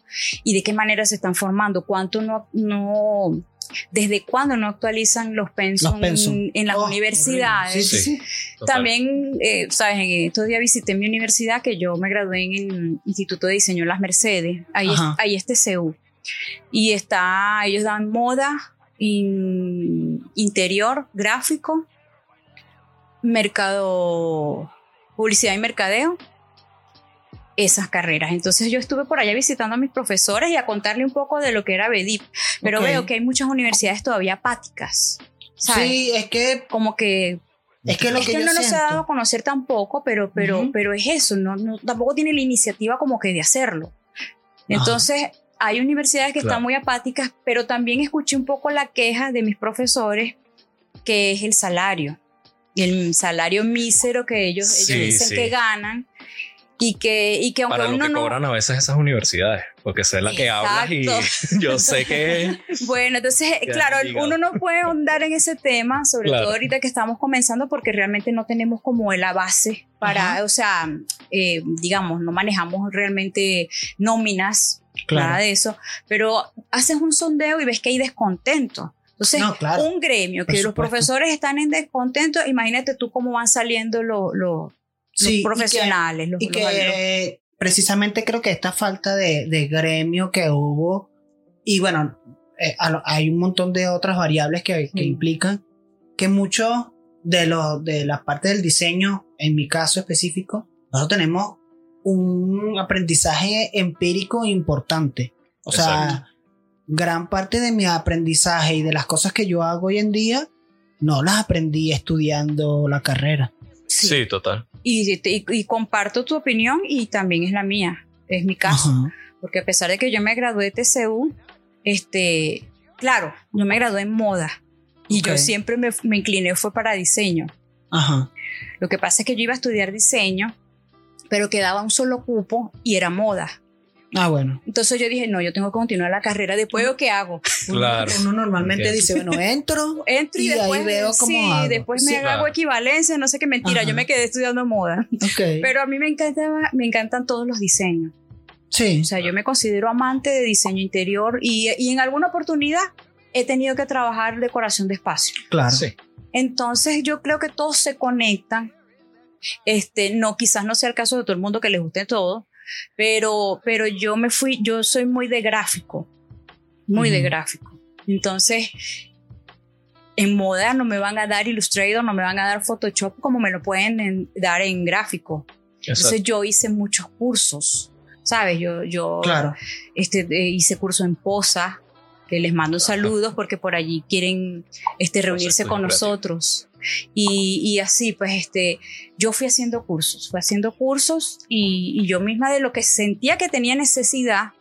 y de qué manera se están formando, cuánto no, no desde cuándo no actualizan los pensum, Los pensum. en las Oh, universidades. Sí, sí. También, eh, sabes, en estos días visité mi universidad, que yo me gradué en el Instituto de Diseño Las Mercedes. Ahí, es, ahí es TCU. Y está, ellos dan moda, in- interior, gráfico, mercado, publicidad y mercadeo. Esas carreras. Entonces yo estuve por allá visitando a mis profesores y a contarle un poco de lo que era BEDIP. Pero Ok. veo que hay muchas universidades todavía apáticas. ¿sabes? Sí, es que, Como que es que lo es que, que yo no nos ha siento- dado a conocer tampoco, pero, pero, Ujú. pero es eso, no, no- tampoco tiene la iniciativa como que de hacerlo. Entonces, hay universidades que Claro. están muy apáticas, pero también escuché un poco la queja de mis profesores, que es el salario. El salario mísero que ellos, Sí, ellos dicen sí. que ganan y que, y que aunque Para lo uno que no... cobran a veces esas universidades, porque sé la que hablas y yo sé que Bueno, entonces, claro, uno no puede ahondar en ese tema, sobre Claro. todo ahorita que estamos comenzando, porque realmente no tenemos como la base para, Ajá. o sea, eh, digamos, no manejamos realmente nóminas, Claro. nada de eso, pero haces un sondeo y ves que hay descontento. Entonces, No, claro. un gremio que los profesores están en descontento, imagínate tú cómo van saliendo los, los, Sí, los y que- profesionales. los- Y los- que precisamente creo que esta falta de, de gremio que hubo, y bueno, eh, a hay un montón de otras variables que, que Mm. implican que mucho de, lo, de la parte del diseño, en mi caso específico, nosotros tenemos un aprendizaje empírico importante. O sea, Exacto. gran parte de mi aprendizaje y de las cosas que yo hago hoy en día, no las aprendí estudiando la carrera. Sí, total. y, y- y comparto tu opinión y también es la mía, es mi caso. Ajá. porque a pesar de que yo me gradué de TCU, este, claro, yo me gradué en moda y yo siempre me, me incliné fue para diseño. Ajá. Lo que pasa es que yo iba a estudiar diseño, pero quedaba un solo cupo y era moda. Ah, bueno. Entonces yo dije, no, yo tengo que continuar la carrera, después qué hago. Claro. Uno normalmente Ok. dice, bueno, entro. Entro y, Y de ahí después, veo cómo sí, hago. después me Sí. hago Claro. equivalencia, no sé qué mentira, Ajá. yo me quedé estudiando moda. Ok. Pero a mí me encantaba, me encantan todos los diseños. sí. O sea, yo me considero amante de diseño interior y, y en alguna oportunidad he tenido que trabajar decoración de espacio. claro. Sí. Entonces yo creo que todos se conectan. Este, no, quizás no sea el caso de todo el mundo que les guste todo, pero, pero yo me fui, yo soy muy de gráfico, muy de gráfico. Entonces, en moda no me van a dar Illustrator, no me van a dar Photoshop como me lo pueden en- dar en gráfico. Entonces Exacto. yo hice muchos cursos, ¿sabes? Yo, yo Claro. este, eh, hice curso en posa, que les mando saludos porque por allí quieren este, reunirse con nosotros. Y, y, así, pues, este, yo fui haciendo cursos, fui haciendo cursos y, y, yo misma de lo que sentía que tenía necesidad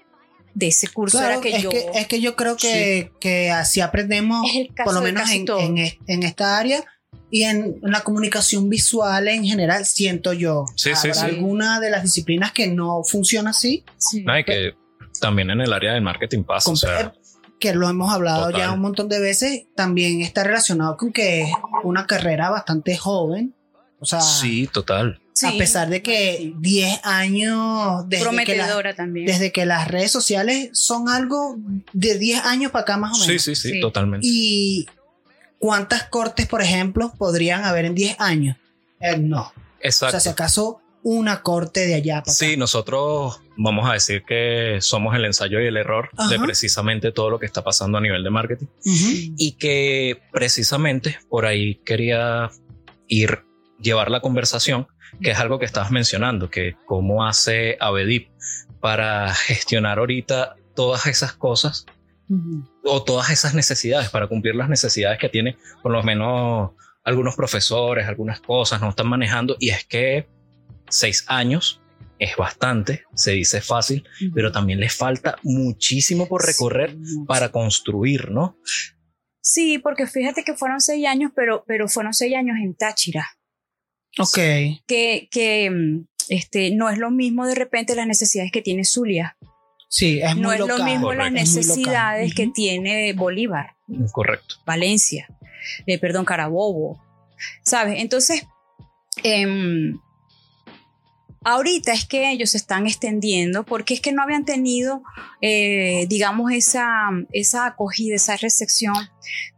de ese curso claro, era que es yo... Que, es que yo creo que, sí. que así aprendemos, por lo menos en, en, en, esta área y en, la comunicación visual en general, siento yo. Sí, Habrá sí, sí. alguna de las disciplinas que no funciona así. Sí. No, y que también en el área del marketing pasa. O sea, que lo hemos hablado Total. ya un montón de veces, también está relacionado con que es una carrera bastante joven. O sea, sí, total. a pesar de que 10 años desde prometedora que, la, también. desde que las redes sociales son algo de 10 años para acá más o menos. Sí, sí, sí, Sí. totalmente. Y cuántas cortes, por ejemplo, podrían haber en 10 años? Eh, no. O Exacto. sea, si acaso una corte de allá para acá. Sí, nosotros vamos a decir que somos el ensayo y el error de Ajá. precisamente todo lo que está pasando a nivel de marketing Ujú. y que precisamente por ahí quería ir llevar la conversación, que es algo que estabas mencionando, que cómo hace Avedip para gestionar ahorita todas esas cosas Ujú. o todas esas necesidades para cumplir las necesidades que tiene por lo menos algunos profesores, algunas cosas no están manejando y es que seis años es bastante, se dice fácil, pero también les falta muchísimo por recorrer Sí. para construir, ¿no? Sí, porque fíjate que fueron seis años, pero, pero fueron seis años en Táchira. Ok. Que, que mm, este, no es lo mismo de repente las necesidades que tiene Zulia. Sí, es muy no es local. lo mismo Correcto. las necesidades que tiene Bolívar, Correcto. Valencia, eh, perdón, Carabobo. ¿Sabes? Entonces, em, ahorita es que ellos se están extendiendo porque es que no habían tenido, eh, digamos, esa, esa acogida, esa recepción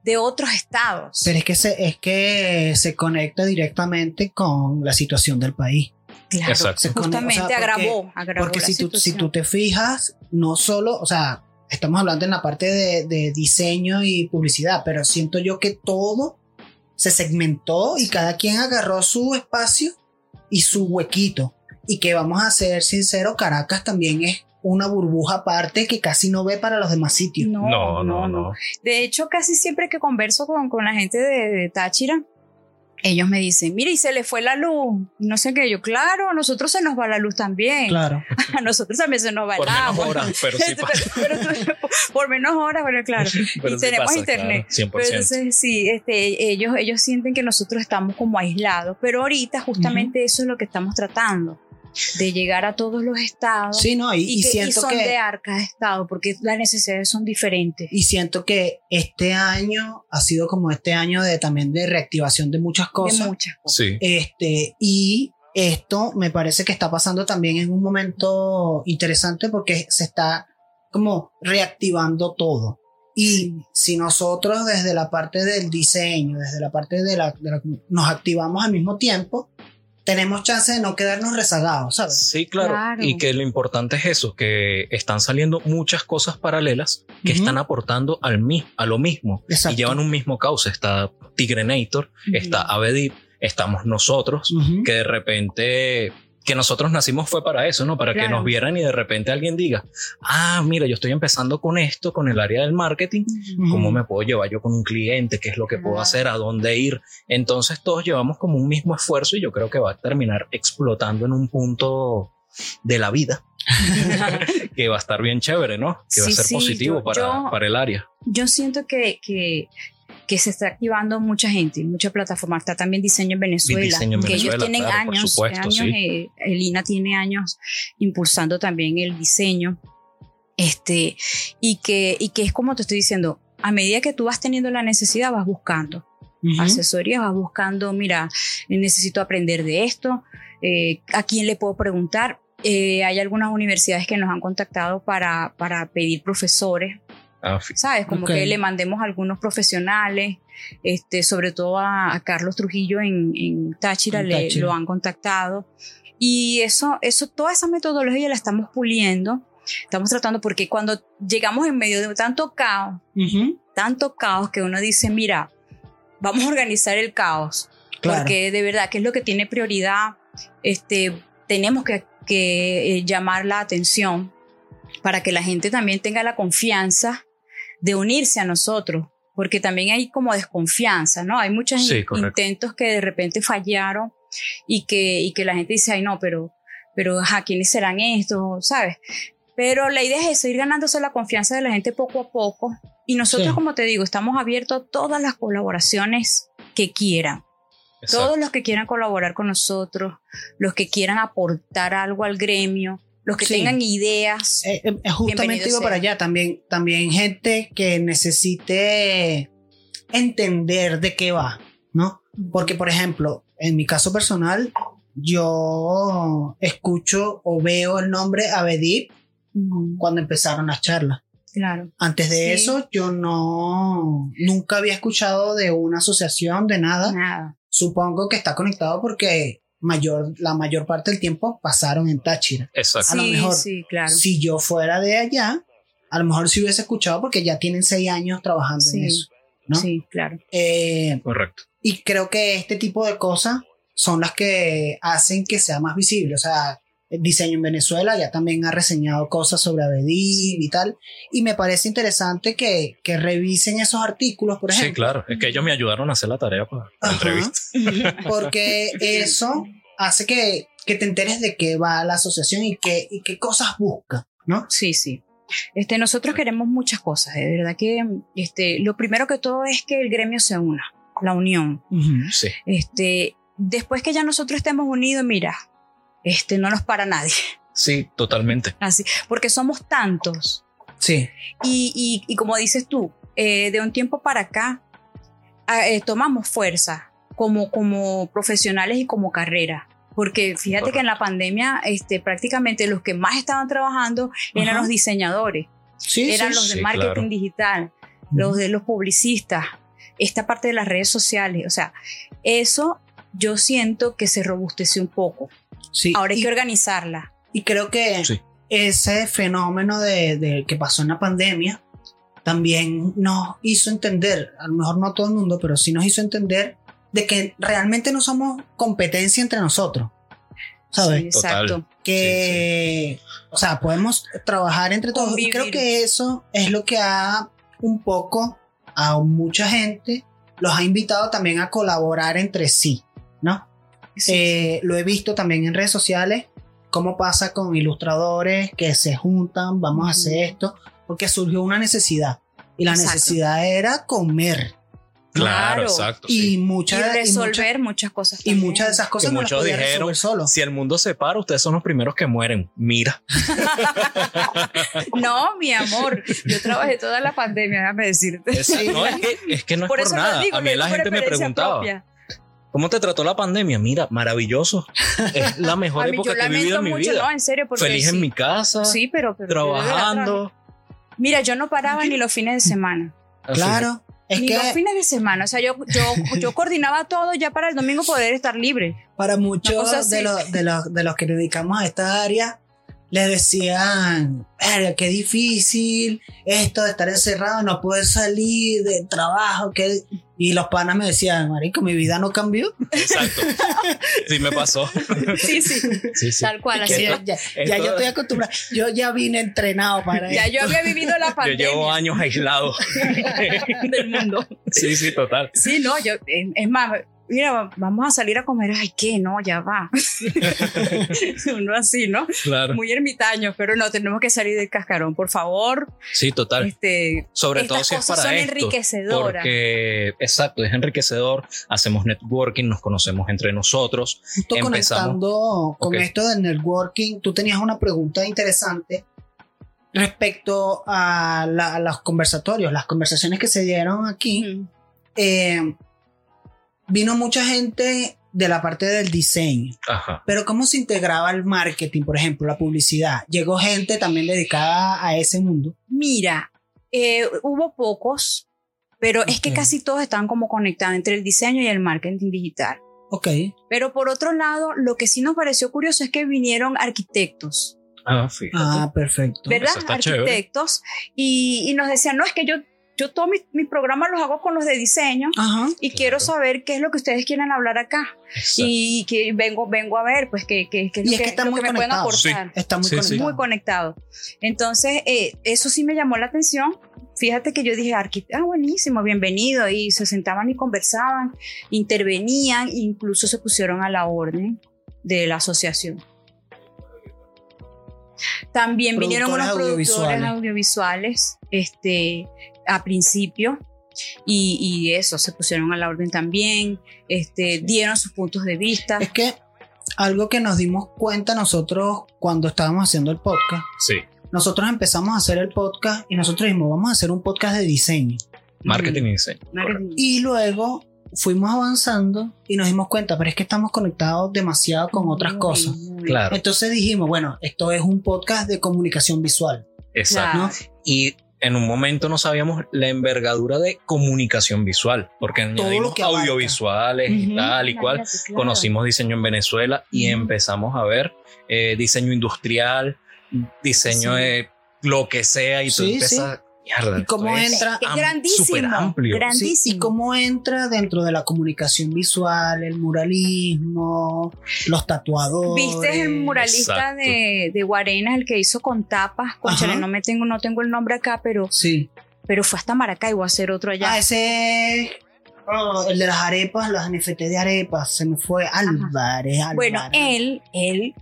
de otros estados. Pero es que, se, es que se conecta directamente con la situación del país. Claro, Exacto. Se conecta- justamente o sea, porque- agravó, agravó Porque la si tú, si tú te fijas, no solo, o sea, estamos hablando en la parte de, de diseño y publicidad, pero siento yo que todo se segmentó y cada quien agarró su espacio y su huequito. Y que vamos a ser sinceros, Caracas también es una burbuja aparte que casi no ve para los demás sitios. No, No, no, no. De hecho, casi siempre que converso con, con la gente de, de Táchira, ellos me dicen, mira, y se le fue la luz. No sé qué, yo, claro, a nosotros se nos va la luz también. Claro. A nosotros también se nos va Por el menos agua. horas, pero sí pasa. Pero- pero- por menos horas, pero claro. Pero y sí tenemos pasa, internet. claro, 100%. Pero entonces sí, este, ellos, ellos sienten que nosotros estamos como aislados, pero ahorita justamente eso es lo que estamos tratando, de llegar a todos los estados Sí, no, y, y, y que, y siento son que... de cada estado, porque las necesidades son diferentes. Y siento que este año ha sido como este año de también de reactivación de muchas de cosas. muchas cosas. Sí, Este, y esto me parece que está pasando también en un momento interesante porque se está como reactivando todo. Y Sí. si nosotros desde la parte del diseño, desde la parte de la, de la- nos activamos al mismo tiempo, tenemos chance de no quedarnos rezagados, ¿sabes? sí, claro. Claro. Y que lo importante es eso, que están saliendo muchas cosas paralelas que están aportando al mi- a lo mismo Exacto. y llevan un mismo cauce. Está Tigrenator, está Avedip, estamos nosotros, que de repente que nosotros nacimos fue para eso, ¿no? Para que nos vieran y de repente alguien diga, ah, mira, yo estoy empezando con esto, con el área del marketing. ¿cómo me puedo llevar yo con un cliente? ¿Qué es lo que puedo hacer? ¿A dónde ir? Entonces todos llevamos como un mismo esfuerzo y yo creo que va a terminar explotando en un punto de la vida que va a estar bien chévere, ¿no? Que va Sí, a ser sí, positivo yo- para, yo- para el área. Yo siento que, que, que se está activando mucha gente, mucha plataforma. Está también diseño en Venezuela, Diseño en que Venezuela, ellos tienen claro, por años, supuesto, años sí. eh, Elina tiene años impulsando también el diseño. Este, y que, y que es como te estoy diciendo, a medida que tú vas teniendo la necesidad, vas buscando Ujú. asesorías, vas buscando, mira, necesito aprender de esto, eh, a quién le puedo preguntar. Eh, hay algunas universidades que nos han contactado para, para pedir profesores, Ah, ¿sabes? Como Ok. que le mandemos a algunos profesionales, este, sobre todo a, a Carlos Trujillo en, en Táchira, En le, Táchira. lo han contactado. Y eso, eso, toda esa metodología la estamos puliendo, estamos tratando, porque cuando llegamos en medio de tanto caos, Ujú. tanto caos que uno dice, mira, vamos a organizar el caos, Claro. porque de verdad que es lo que tiene prioridad, este, tenemos que, que, eh, llamar la atención para que la gente también tenga la confianza de unirse a nosotros, porque también hay como desconfianza, ¿no? Hay muchos Sí, intentos que de repente fallaron y que, y que la gente dice, ay no, pero, pero, ajá, ¿quiénes serán estos? ¿Sabes? Pero la idea es eso, ir ganándose la confianza de la gente poco a poco. Y nosotros, Sí. como te digo, estamos abiertos a todas las colaboraciones que quieran. Exacto. Todos los que quieran colaborar con nosotros, los que quieran aportar algo al gremio, los que Sí. tengan ideas. Eh, eh, justamente Bienvenido iba para allá también, también gente que necesite entender de qué va, ¿no? Porque, por ejemplo, en mi caso personal, yo escucho o veo el nombre Abedip cuando empezaron las charlas. Claro. Antes de Sí. eso, yo no, nunca había escuchado de una asociación, de nada. Nada. Supongo que está conectado porque mayor, la mayor parte del tiempo pasaron en Táchira. Exacto. A lo sí, mejor, sí, claro. Si yo fuera de allá, a lo mejor sí hubiese escuchado porque ya tienen seis años trabajando en eso. ¿no? Sí, claro. Eh, Correcto. y creo que este tipo de cosas son las que hacen que sea más visible. O sea, diseño en Venezuela ya también ha reseñado cosas sobre Abedín y tal. Y me parece interesante que, que revisen esos artículos, por ejemplo. Sí, claro. Es que ellos me ayudaron a hacer la tarea para la entrevista. Porque eso hace que, que te enteres de qué va la asociación y qué, y qué cosas busca, ¿no? Sí, sí. Este, nosotros queremos muchas cosas, de verdad que este, lo primero que todo es que el gremio se una, la unión. Sí. Este, después que ya nosotros estemos unidos, mira, este, no nos para nadie, Sí, totalmente. así, porque somos tantos. Sí. Y, y, y como dices tú, eh, de un tiempo para acá ah, eh, tomamos fuerza como, como profesionales y como carrera. Porque fíjate que en la pandemia este, prácticamente los que más estaban trabajando eran Ajá. los diseñadores, Sí, eran sí, los de sí, marketing claro. digital, los de los publicistas, esta parte de las redes sociales. O sea, eso yo siento que se robusteció un poco. Sí. Ahora hay y, que organizarla. y creo que Sí. ese fenómeno de, de que pasó en la pandemia también nos hizo entender, a lo mejor no todo el mundo, pero sí nos hizo entender de que realmente no somos competencia entre nosotros. ¿Sabes? Sí, Total. exacto. que, o sea, podemos trabajar entre todos. Y creo que eso es lo que ha un poco a mucha gente los ha invitado también a colaborar entre sí. Sí, Eh, lo he visto también en redes sociales, cómo pasa con ilustradores que se juntan, vamos a hacer esto, porque surgió una necesidad. Y la Exacto. necesidad era comer. Claro, Claro. exacto. Y sí. y muchas y resolver muchas- muchas cosas. y también. muchas de esas cosas Y no las muchos podía dijeron, solo. Si el mundo se para, ustedes son los primeros que mueren. Mira. No, mi amor, yo trabajé toda la pandemia, déjame decirte. Es, no, es que, es que no es por por, eso nada. digo, a mí la gente me preguntaba, propia. ¿Cómo te trató la pandemia? Mira, maravilloso. Es la mejor mí época yo que he vivido en mi mucho, vida. no, en serio, porque Feliz sí, en mi casa, Sí, pero, de trabajando. Mira, yo no paraba ni los fines de semana. Claro, es ni que los fines de semana. O sea, yo, yo, yo coordinaba todo ya para el domingo poder estar libre. para muchos de los, de, los, de los que nos dedicamos a esta área, les decían, "Verga, qué difícil esto de estar encerrado, no poder salir del trabajo. Que... Y los panas me decían, marico, mi vida no cambió. Exacto. Sí, me pasó. Sí, sí, Sí, sí. tal cual. Así ya, ya- ya yo estoy acostumbrado. Yo ya vine entrenado para Ya esto. yo había vivido la Yo pandemia llevo años aislado. del mundo. Sí, sí, total. Sí, no, yo, es más, mira, vamos a salir a comer. Ay, ¿qué? No, ya va. Uno así, ¿no? Claro. Muy ermitaño, pero no, tenemos que salir del cascarón, por favor. Sí, total. Este, Sobre todo estas si es cosas para son esto. enriquecedoras. Porque, exacto, es enriquecedor. Hacemos networking, nos conocemos entre nosotros. Justo Empezamos. conectando con Ok. esto del networking, tú tenías una pregunta interesante respecto a, la- a los conversatorios, las conversaciones que se dieron aquí. Eh, vino mucha gente de la parte del diseño, Ajá. pero ¿cómo se integraba el marketing, por ejemplo, la publicidad? Llegó gente también dedicada a ese mundo. Mira, eh, hubo pocos, pero es que casi todos están como conectados entre el diseño y el marketing digital. Ok. Pero por otro lado, lo que sí nos pareció curioso es que vinieron arquitectos, Ah, fíjate. Ah, perfecto. ¿verdad? Arquitectos. Y, y nos decían, no, es que yo, yo todos mis, mis programas los hago con los de diseño Ajá. y Claro. quiero saber qué es lo que ustedes quieren hablar acá. Exacto. Y que vengo, vengo a ver, pues, qué qué- qué es Y lo es que, que están lo muy que me pueden aportar. Está muy Sí, sí. conectado. muy conectado. Entonces, eh, eso sí me llamó la atención. fíjate que yo dije, arquitecto, ah, buenísimo, bienvenido. Y se sentaban y conversaban, intervenían, incluso se pusieron a la orden de la asociación. También vinieron unos productores audiovisuales este, a principio y, y, eso, se pusieron a la orden también, este, dieron sus puntos de vista. Es que algo que nos dimos cuenta nosotros cuando estábamos haciendo el podcast. Sí. Nosotros empezamos a hacer el podcast y nosotros dijimos, vamos a hacer un podcast de diseño. Marketing y diseño. Y luego fuimos avanzando y nos dimos cuenta, pero es que estamos conectados demasiado con otras cosas. Claro. Entonces dijimos, bueno, esto es un podcast de comunicación visual. Exacto. Y en un momento no sabíamos la envergadura de comunicación visual, porque añadimos audiovisuales y tal y cual. Conocimos diseño en Venezuela y empezamos a ver eh, diseño industrial, diseño de lo que sea y tú empiezas y cómo entra es, grandísimo, amplio. grandísimo. y cómo entra dentro de la comunicación visual, el muralismo, los tatuadores. ¿Viste el muralista de, de Guarena, el que hizo con tapas? Conchale, no me tengo, no tengo el nombre acá, pero sí. Pero fue hasta Maracaibo a hacer otro allá. Ah, ese oh, el de las arepas, los NFT de arepas, se me fue Álvarez, Álvarez. Bueno, él, él,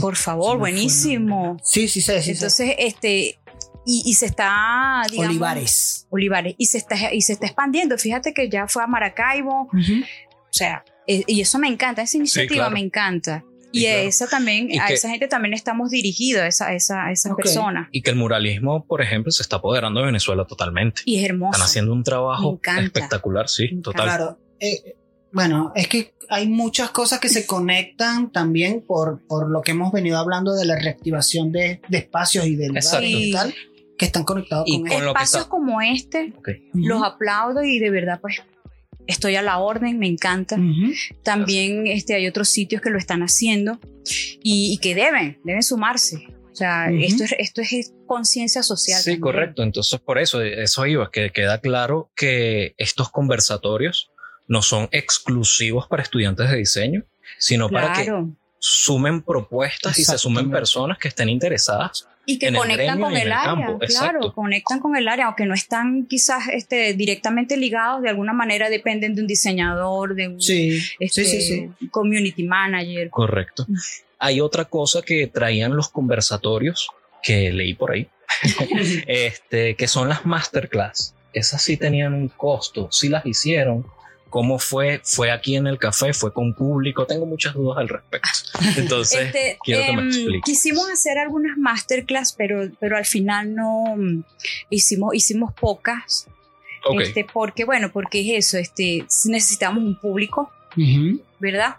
por favor, buenísimo. Sí, sí, sí, sí. Entonces, este, y, se está digamos, Olivares. Olivares. Y se está y se está expandiendo. Fíjate que ya fue a Maracaibo. O sea eh, y eso me encanta esa iniciativa me encanta. Y, esa también, a esa gente también estamos dirigidos, a esa, esa, esa persona. Y que el muralismo, por ejemplo, se está apoderando de Venezuela totalmente. Y es hermoso. Están haciendo un trabajo espectacular, sí, total. Claro. Eh, bueno, es que hay muchas cosas que se conectan también por, por lo que hemos venido hablando de la reactivación de, de espacios y de lugares y tal que están conectados con, espacios como este. Los aplaudo y de verdad pues estoy a la orden, me encanta. También este, hay otros sitios que lo están haciendo y, que deben, deben sumarse. O sea, esto, es, esto es conciencia social. Sí, correcto. Entonces, por eso, eso iba, que queda claro que estos conversatorios no son exclusivos para estudiantes de diseño, sino para que sumen propuestas y se sumen personas que estén interesadas y que conectan con el, área, claro, conectan con el área, aunque no están quizás este, directamente ligados, de alguna manera dependen de un diseñador, de un este, community manager. Correcto. Mm. Hay otra cosa que traían los conversatorios que leí por ahí, este, que son las masterclass. Esas sí tenían un costo, sí las hicieron, ¿Cómo fue? ¿Fue aquí en el café? ¿Fue con público? Tengo muchas dudas al respecto. Entonces, este, quiero que me em, expliques. Quisimos hacer algunas masterclass, pero, pero al final no mm, hicimos, hicimos pocas. Este, porque, bueno, porque es eso, este, necesitamos un público, ¿verdad?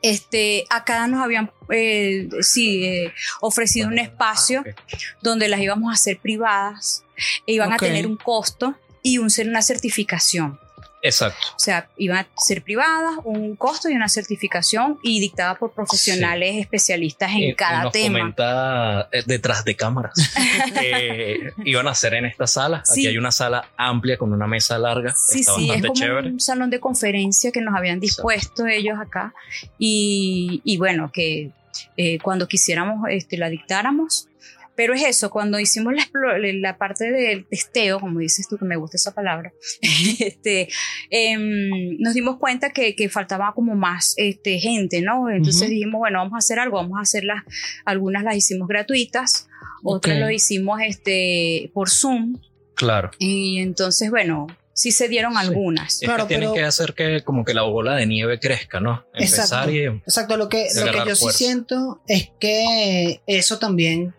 Este, acá nos habían eh, sí, eh, ofrecido un espacio ah, donde las íbamos a hacer privadas e iban a tener un costo y un, una certificación. Exacto. O sea, iban a ser privadas, un costo y una certificación y dictada por profesionales especialistas en cada y nos tema. Comenta eh, detrás de cámaras iban a ser en esta sala. Aquí hay una sala amplia con una mesa larga. Sí, Está sí, es como un salón de conferencia que nos habían dispuesto ellos acá y, y bueno, que eh, cuando quisiéramos este, la dictáramos, pero es eso, cuando hicimos la, la parte del testeo, como dices tú, que me gusta esa palabra, este, em, nos dimos cuenta que, que, faltaba como más este, gente, ¿no? Entonces dijimos, bueno, vamos a hacer algo, vamos a hacerlas, algunas las hicimos gratuitas, otras lo hicimos este, por Zoom. Claro. Y entonces, bueno, sí se dieron algunas. claro, que tienen que hacer que como que la bola de nieve crezca, ¿no? Empezar exacto, y exacto. Lo que, lo que yo sí siento es que eso también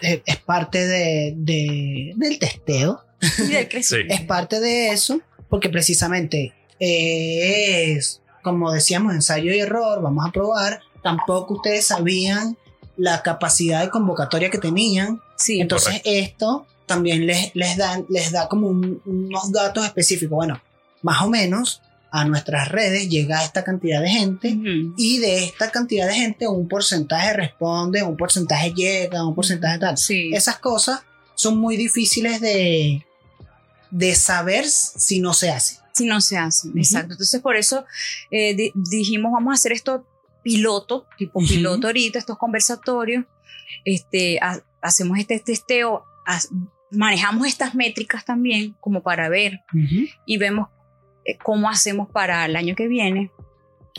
es parte de, del testeo. Es parte de eso, porque precisamente eh, es, como decíamos, ensayo y error, vamos a probar. Tampoco ustedes sabían la capacidad de convocatoria que tenían. Sí, Entonces esto también les, les, dan, les da como unos datos específicos. Bueno, más o menos a nuestras redes llega esta cantidad de gente y de esta cantidad de gente un porcentaje responde, un porcentaje llega, un porcentaje tal. Esas cosas son muy difíciles de, de saber si no se hace. Si no se hace, exacto. Entonces por eso eh, dijimos vamos a hacer esto piloto, tipo piloto ahorita, estos conversatorios, este, hacemos este testeo, manejamos estas métricas también como para ver y vemos cómo hacemos para el año que viene.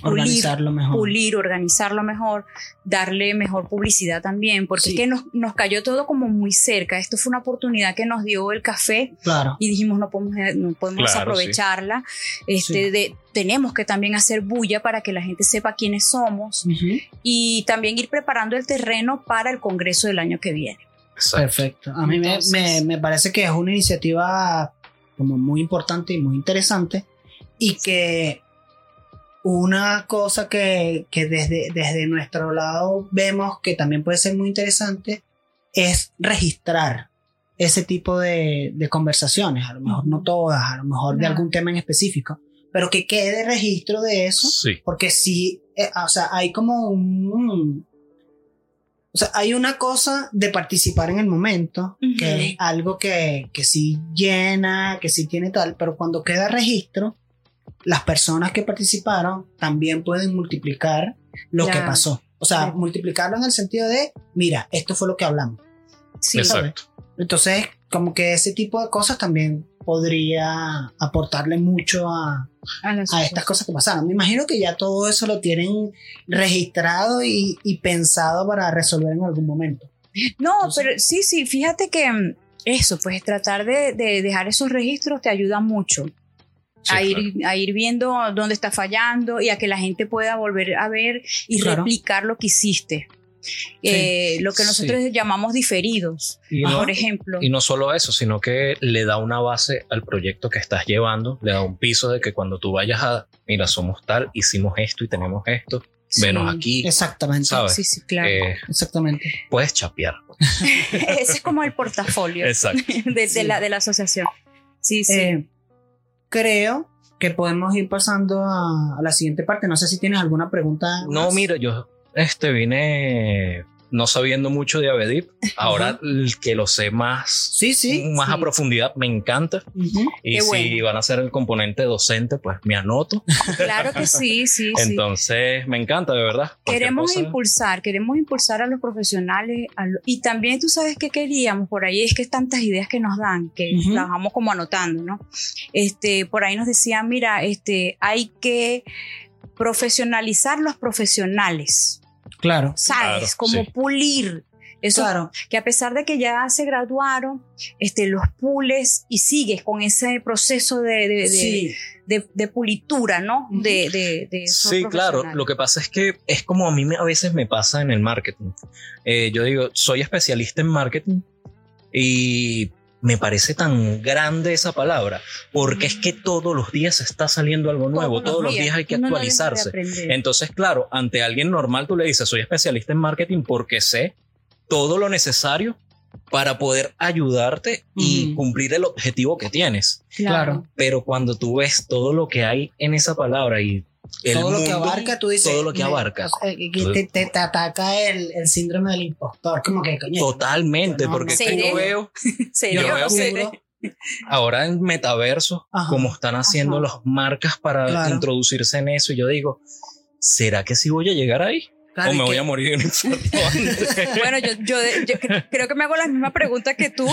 Pulir, Organizarlo mejor. pulir, organizarlo mejor, darle mejor publicidad también, porque Sí. es que nos, nos cayó todo como muy cerca. Esto fue una oportunidad que nos dio el café Claro. y dijimos no podemos, eh, no podemos Claro, aprovecharla. Este, Sí. de, tenemos que también hacer bulla para que la gente sepa quiénes somos Ujú. y también ir preparando el terreno para el Congreso del año que viene. Exacto. Perfecto. A mí me, Entonces- me- me parece que es una iniciativa como muy importante y muy interesante y que una cosa que, que desde, desde nuestro lado vemos que también puede ser muy interesante es registrar ese tipo de, de conversaciones, a lo mejor no todas, a lo mejor de algún tema en específico, pero que quede registro de eso Sí. porque sí, eh, o sea, hay como un... O sea, hay una cosa de participar en el momento, que es algo que, que sí llena, que sí tiene tal, pero cuando queda registro, las personas que participaron también pueden multiplicar lo que pasó. O sea, multiplicarlo en el sentido de, mira, esto fue lo que hablamos. Sí, Exacto. Entonces, como que ese tipo de cosas también podría aportarle mucho a, a estas cosas que pasaron. Me imagino que ya todo eso lo tienen registrado y, y pensado para resolver en algún momento. No, Entonces- pero sí, sí, fíjate que mm, eso, pues tratar de, de dejar esos registros te ayuda mucho Sí, a, claro. ir, a ir viendo dónde está fallando y a que la gente pueda volver a ver y Claro. replicar lo que hiciste. Eh, lo que nosotros llamamos diferidos, Y no, por ejemplo. y no solo eso, sino que le da una base al proyecto que estás llevando, le da un piso de que cuando tú vayas a, mira, somos tal, hicimos esto y tenemos esto, Sí. venos aquí, Exactamente. ¿sabes? Sí, sí, claro. Eh, Exactamente. puedes chapear. Ese es como el portafolio Exacto. de, de la, de la asociación. Sí, sí. Eh, creo que podemos ir pasando a, a la siguiente parte. No sé si tienes alguna pregunta. No, más. mira, yo este vine no sabiendo mucho de Avedip. Ahora el que lo sé más, Sí, sí. más a profundidad, me encanta. Y Qué si bueno. van a ser el componente docente, pues me anoto. claro que sí, sí, sí. Entonces, me encanta, de verdad. Queremos cosa- impulsar, queremos impulsar a los profesionales a lo- y también tú sabes que queríamos por ahí es que tantas ideas que nos dan que Ujú. las vamos como anotando, ¿no? Este, por ahí nos decían, mira, este, hay que profesionalizar los profesionales, Claro. ¿sabes? Claro, como sí. pulir eso Claro. que a pesar de que ya se graduaron, este, los pules y sigues con ese proceso de, de, de- Sí. de- de pulitura, ¿no? De, de, de esos Sí, claro. Lo que pasa es que es como a mí me- a veces me pasa en el marketing. Eh, yo digo, soy especialista en marketing y me parece tan grande esa palabra porque es que todos los días está saliendo algo nuevo, todos, los días hay que no actualizarse. Entonces, claro, ante alguien normal tú le dices, soy especialista en marketing porque sé todo lo necesario para poder ayudarte y cumplir el objetivo que tienes. claro. Pero cuando tú ves todo lo que hay en esa palabra y el todo lo que abarca, tú dices. todo lo que me- abarca. o sea, que te, te- te ataca el, el síndrome del impostor. Como que, coño. Totalmente, No, porque no. es que ¿Seré? yo veo yo veo que- ahora en metaverso Ajá. como están haciendo Ajá. las marcas para Claro. introducirse en eso y yo digo, ¿será que sí voy a llegar ahí? Claro, o y me que- voy a morir de un? Bueno, yo, yo, yo cre- creo que me hago la misma pregunta que tú,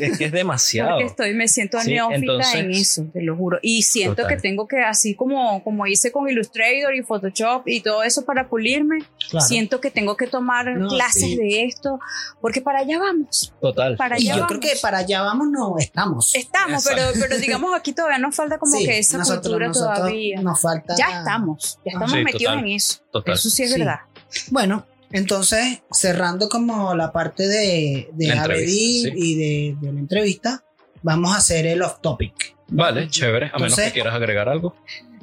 es que es demasiado. porque estoy, me siento Sí, neófita entonces- en eso, te lo juro. Y siento Total. que tengo que, así como, como hice con Illustrator y Photoshop y todo eso para pulirme, Claro. siento que tengo que tomar No, clases sí. de esto, porque para allá vamos. Total. Para Y allá yo vamos. creo que para allá vamos, no estamos. Estamos, pero, Exacto. pero digamos aquí todavía nos falta como Sí, que esa nosotros- cultura nosotros todavía. Nos falta. Ya estamos, ya estamos metidos total. en eso. Total. Eso sí es Sí. verdad. Bueno, entonces, cerrando como la parte de, de sí. y de, de la entrevista, vamos a hacer el off topic. Vale, chévere. A menos que quieras agregar algo.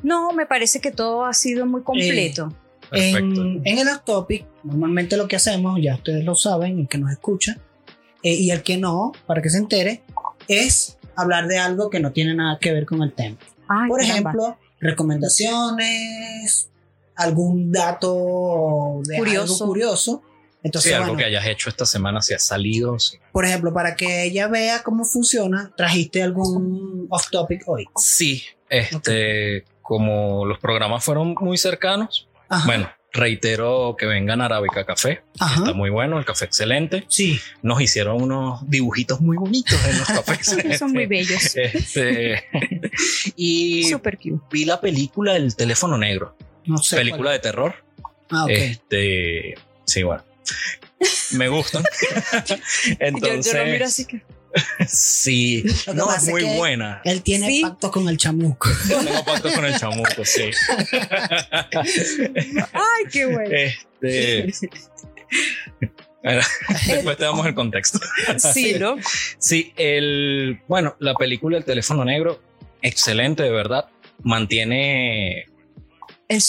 No, me parece que todo ha sido muy completo. Perfecto. En, en el off topic, normalmente lo que hacemos, ya ustedes lo saben, el que nos escucha, eh, y el que no, para que se entere, es hablar de algo que no tiene nada que ver con el tema. Ay, Por caramba. ejemplo, recomendaciones, algún dato de Curioso. algo curioso. Entonces, Sí, algo bueno, que hayas hecho esta semana, si has salido. sí. por ejemplo, para que ella vea cómo funciona, trajiste algún off topic hoy. Sí, este, como los programas fueron muy cercanos, Ajá. bueno, reitero que vengan a Arábica Café. Ajá. Está muy bueno, el café excelente. Sí. Nos hicieron unos dibujitos muy bonitos en los cafés. Son muy bellos. Este, y Super cute. vi la película El teléfono negro, No sé. película de terror. Ah, ok. Este, sí, bueno. Me gustan. Entonces, yo, yo lo miro así que. sí, no, es muy que- buena. Él tiene Sí. pacto con el chamuco. Tengo pacto con el chamuco, sí. Ay, qué bueno. Este, bueno, después te damos el contexto. Sí, ¿no? Sí, el, bueno, la película El teléfono negro, excelente, de verdad. Mantiene El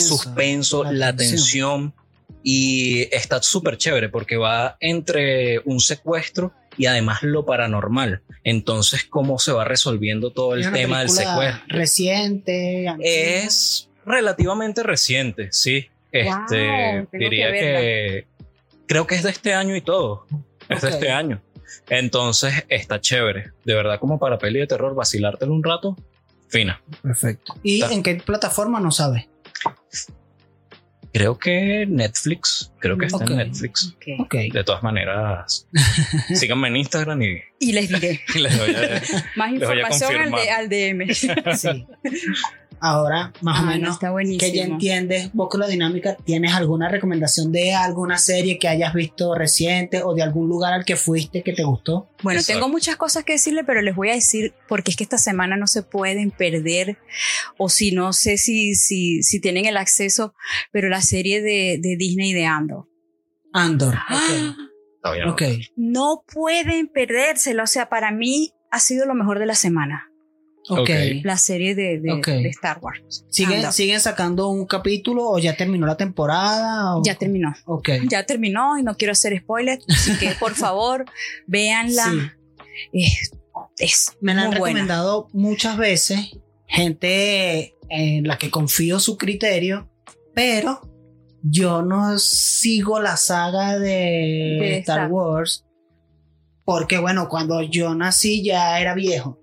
suspenso. La la, tensión. tensión y está súper chévere porque va entre un secuestro y además lo paranormal. Entonces, cómo se va resolviendo todo el tema del secuestro. Reciente. antigua. Es relativamente reciente, sí. Este, Wow, diría que que, creo que es de este año y todo. Es de este año. Entonces está chévere. De verdad, como para peli de terror, vacilártelo un rato, fina. Perfecto. ¿Y Está. en qué plataforma no sabes? Creo que Netflix, creo que está en Netflix. Ok. Ok. De todas maneras, síganme en Instagram y, Y les diré y les doy a- más Les voy a información al, de- al DM. Sí. Ahora, más Ah, o no, menos, está que ya entiendes un poco la dinámica, ¿tienes alguna recomendación de alguna serie que hayas visto reciente o de algún lugar al que fuiste que te gustó? Bueno, Exacto. tengo muchas cosas que decirle, pero les voy a decir porque es que esta semana no se pueden perder, o si no sé si, si, si tienen el acceso, pero la serie de, de Disney de Andor. Andor. ¡Ah! Está bien. Ok. ok. No pueden perdérsela, o sea, para mí ha sido lo mejor de la semana, Ok. Ok. la serie de, de- Star Wars. ¿Siguen. ¿Siguen sacando un capítulo o ya terminó la temporada? o- Ya terminó. Ok. Ya terminó y no quiero hacer spoilers, así que por favor, véanla. Sí. Es, es Me la han buena. recomendado muchas veces, gente en la que confío su criterio, pero yo no sigo la saga de, Star- Wars, porque bueno, cuando yo nací ya era viejo.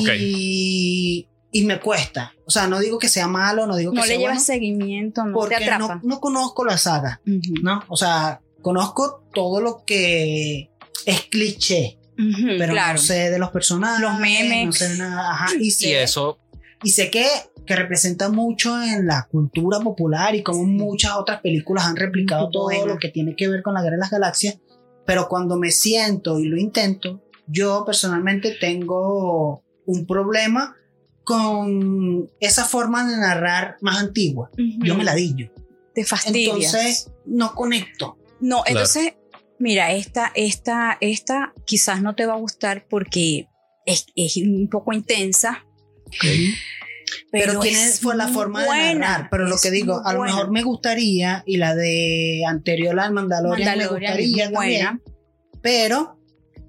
Y, y me cuesta. O sea, no digo que sea malo, no digo que No sea le llevas bueno, seguimiento, no te porque atrapa. no, no conozco la saga, Ujú. ¿no? O sea, conozco todo lo que es cliché, Ujú, pero claro. no sé de los personajes, Los memes. no sé nada, ajá, y, Y sé, eso, y sé que, que representa mucho en la cultura popular y como muchas otras películas han replicado todo lo que tiene que ver con la guerra de las galaxias, pero cuando me siento y lo intento, yo personalmente tengo un problema con esa forma de narrar más antigua. Yo me la dillo. Te fastidias. Entonces, no conecto. no, Claro. entonces, mira, esta, esta, esta quizás no te va a gustar porque es, es un poco intensa. Pero, Pero, tiene fue la forma de narrar. Pero lo que digo, a lo buena. mejor me gustaría, y la de anterior al Mandalorian, me Mandalorian es gustaría también, buena. pero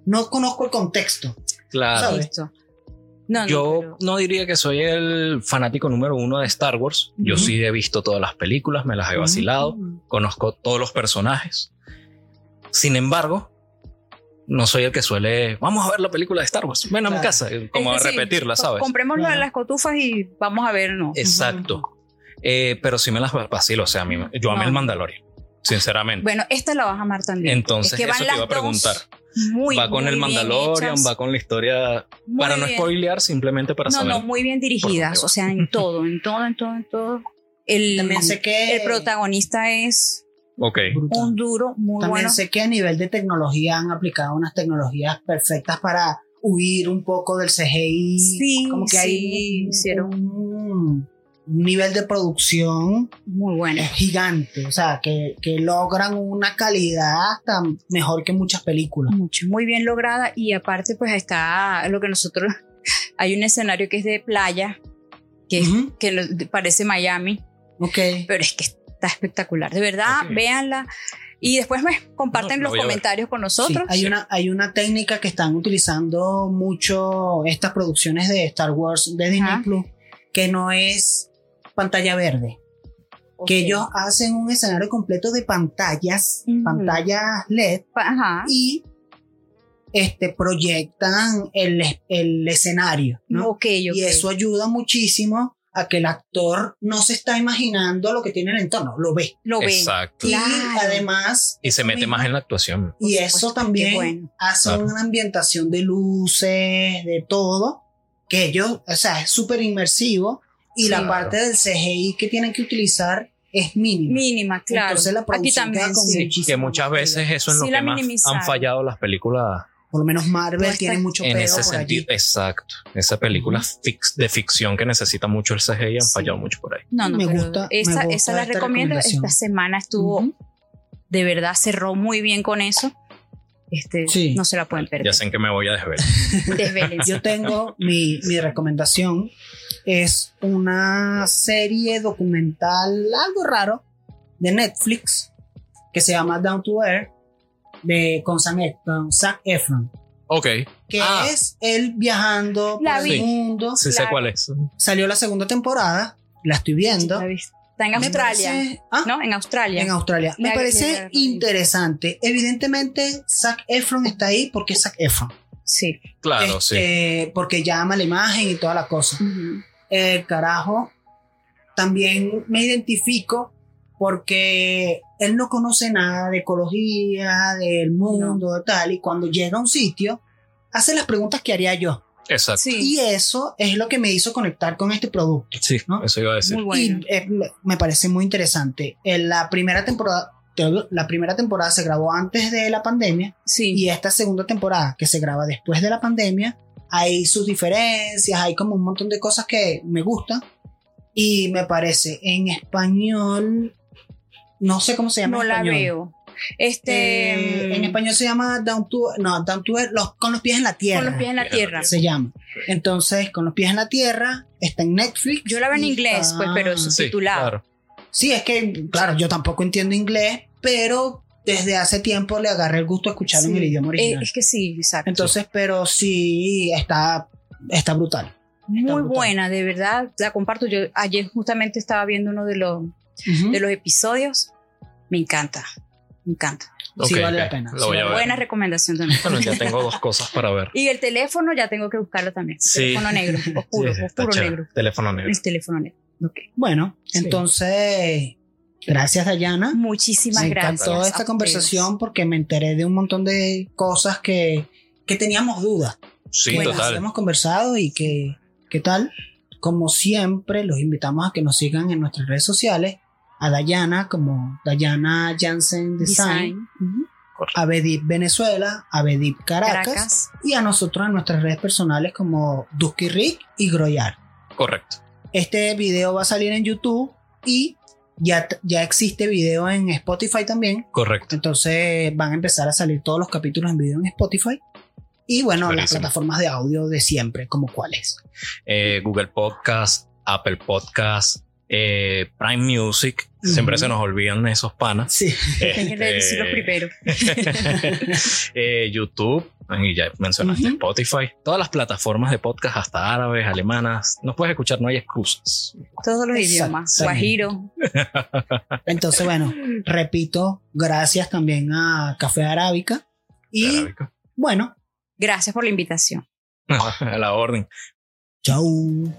no conozco el contexto. claro. ¿sabes? Listo. No, no, Yo pero- no diría que soy el fanático número uno de Star Wars. Yo sí he visto todas las películas, me las he vacilado, conozco todos los personajes. Sin embargo, no soy el que suele, vamos a ver la película de Star Wars, ven a mi casa, como Es a decir, repetirla, co- ¿sabes? Compremos de Claro. las cotufas y vamos a ver, no. Exacto. Eh, pero sí me las vacilo, o sea, a mí, yo amé No. el Mandalorian, sinceramente. Bueno, esta la vas a amar también. Entonces, es que eso te iba a dos preguntar. Muy, va con muy el Mandalorian, va con la historia, muy para no bien. spoilear, simplemente para No, saber. no, muy bien dirigidas, o sea, en todo, en todo, en todo, en todo. El, También sé que. el protagonista es Ok. Brutal. un duro, muy También bueno. sé que a nivel de tecnología han aplicado unas tecnologías perfectas para huir un poco del CGI. Sí, como que sí, un, hicieron. un- un nivel de producción Muy bueno. gigante. O sea, que, que logran una calidad hasta mejor que muchas películas. Mucho, muy bien lograda y aparte pues está lo que nosotros, hay un escenario que es de playa, que, que lo- parece Miami, Ok. pero es que está espectacular, de verdad, véanla y después me comparten No, la los comentarios con Sí, nosotros. hay, una, hay una técnica que están utilizando mucho estas producciones de Star Wars de Disney Ajá. Plus, que no es pantalla verde. Que ellos hacen un escenario completo de pantallas, pantallas LED, Ajá. y este, proyectan el, el escenario. ¿no? Ok, ok. Y eso ayuda muchísimo a que el actor no se está imaginando lo que tiene en el entorno, lo ve. Lo ven. Exacto. Y Claro. además... Y se mete mismo- más en la actuación. Y Por eso supuesto, también bueno. hace Claro. una ambientación de luces, de todo, que ellos, o sea, es súper inmersivo y Sí. la parte del CGI que tienen que utilizar es mínima. Mínima, claro. Entonces la Aquí producción también, queda con sí. muchísimo Que muchas veces eso es Sí, lo que más han fallado las películas Por lo menos Marvel tiene mucho en pedo ese por sentido. allí. Exacto. Esa película fix- de ficción que necesita mucho el CGI han Sí. fallado mucho por ahí. No, no, Me gusta- me esa, gusta esa la esta recomiendo. Esta semana estuvo, Ujú. de verdad, cerró muy bien con eso. Este, Sí. No se la pueden perder. Ya sé que me voy a desvelar. Yo tengo mi, mi recomendación. Es una serie documental, algo raro, de Netflix, que se llama Down to Earth, de, con, Zac Efron. Ok. Que Ah. es él viajando La por vi. el mundo. Sí sé cuál es. Salió la segunda temporada, la estoy viendo. ¿La viste? Está en Australia. parece- ¿Ah? ¿No? En Australia. En Australia. Me parece interesante. Evidentemente, Zac Efron está ahí porque es Zac Efron. Sí. Claro, sí. Este, Porque llama la imagen y toda la cosa. El carajo, también me identifico porque él no conoce nada de ecología, del mundo, de tal, y cuando llega a un sitio, hace las preguntas que haría yo. Exacto. Sí. Y eso es lo que me hizo conectar con este producto. Sí, ¿no? eso iba a decir. Muy bueno. Y eh, me- parece muy interesante. En la primera temporada, te- la primera temporada se grabó antes de la pandemia sí. y esta segunda temporada que se graba después de la pandemia, hay sus diferencias, hay como un montón de cosas que me gustan y me parece en español, no sé cómo se llama. no en la español. veo. Este. Eh, en español se llama Down to, no, Down to Earth, los- con los pies en la tierra. Con los pies en la tierra. Se llama. Entonces, con los pies en la tierra, está en Netflix. Yo la veo en inglés, está- pues, pero Sí, subtitulada. claro. Sí, es que, claro, yo tampoco entiendo inglés, pero desde hace tiempo le agarré el gusto a escucharlo en Sí. el idioma Eh, original. es que sí, exacto. Entonces, pero sí está, está brutal. Muy brutal. buena, de verdad. La comparto. Yo ayer justamente estaba viendo uno de los, Ujú. de los episodios. Me encanta. Me encanta. Sí, Ok, vale la ok. pena, Lo sí voy a vale ver. Buena recomendación también. Bueno, ya tengo dos cosas para ver. Y el teléfono ya tengo que buscarlo también. Sí. Teléfono negro, oscuro, Sí, oscuro chévere. negro. Teléfono negro. El teléfono negro. Ok. Bueno, Sí. entonces, gracias Dayana. Muchísimas me gracias. encantó a esta ustedes. conversación porque me enteré de un montón de cosas que, que teníamos dudas. Sí, que las total. hemos conversado y que, ¿qué tal? Como siempre, los invitamos a que nos sigan en nuestras redes sociales. A Dayana como Dayana Jansen Design, a Bedip Venezuela, a Bedip Caracas, Caracas. y a nosotros en nuestras redes personales como Dusky Rick y Groyar. Correcto. Este video va a salir en YouTube y ya, ya existe video en Spotify también. Correcto. Entonces van a empezar a salir todos los capítulos en video en Spotify. Y bueno, las plataformas de audio de siempre, como cuáles. Eh, Google Podcast, Apple Podcast, eh, Prime Music. Siempre se nos olvidan esos panas. Sí. Primero. Eh, YouTube, y ya mencionaste. Spotify, todas las plataformas de podcast, hasta árabes, alemanas, nos puedes escuchar, no hay excusas. Todos los idiomas. Guajiro. Entonces, bueno, repito, gracias también a Café Arábica. Y bueno, Gracias por la invitación. A la orden. chau.